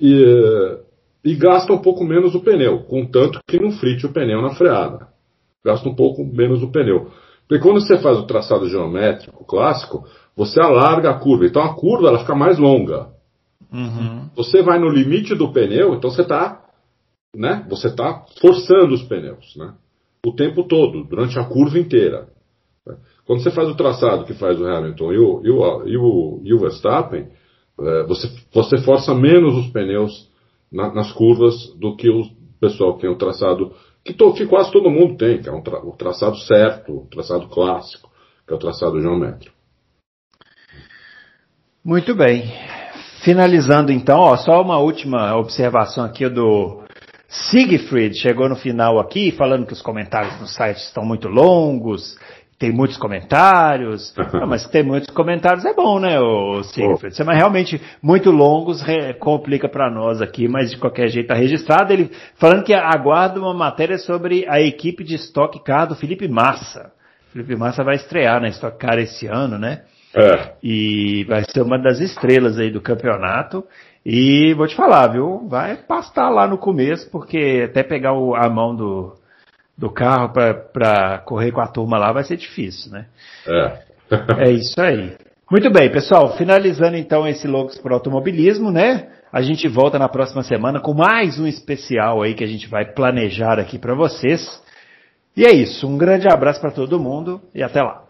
e, e gasta um pouco menos o pneu, contanto que não frite o pneu na freada. Gasta um pouco menos o pneu. Porque quando você faz o traçado geométrico clássico, você alarga a curva. Então a curva ela fica mais longa. Uhum. Você vai no limite do pneu, então você está né, você tá forçando os pneus. Né, o tempo todo, durante a curva inteira. Quando você faz o traçado que faz o Hamilton e o, e o, e o, e o Verstappen, é, você, você força menos os pneus na, nas curvas do que o pessoal que tem o traçado que, to, que quase todo mundo tem, que é um tra, o traçado certo, o traçado clássico, que é o traçado geométrico. Muito bem. Finalizando então, ó, só uma última observação aqui do Siegfried, chegou no final aqui falando que os comentários no site estão muito longos, tem muitos comentários. Não, mas tem muitos comentários é bom, né, o Sigfrid? Oh. Mas realmente muito longos re, complica para nós aqui, mas de qualquer jeito está registrado. Ele falando que aguarda uma matéria sobre a equipe de Stock Car do Felipe Massa. Felipe Massa vai estrear na Stock Car esse ano, né? É. E vai ser uma das estrelas aí do campeonato. E vou te falar, viu? Vai pastar lá no começo, porque até pegar o, a mão do, do carro para correr com a turma lá vai ser difícil, né? É. é isso aí. Muito bem, pessoal. Finalizando então esse Loucos por Automobilismo, né? A gente volta na próxima semana com mais um especial aí que a gente vai planejar aqui para vocês. E é isso. Um grande abraço para todo mundo e até lá.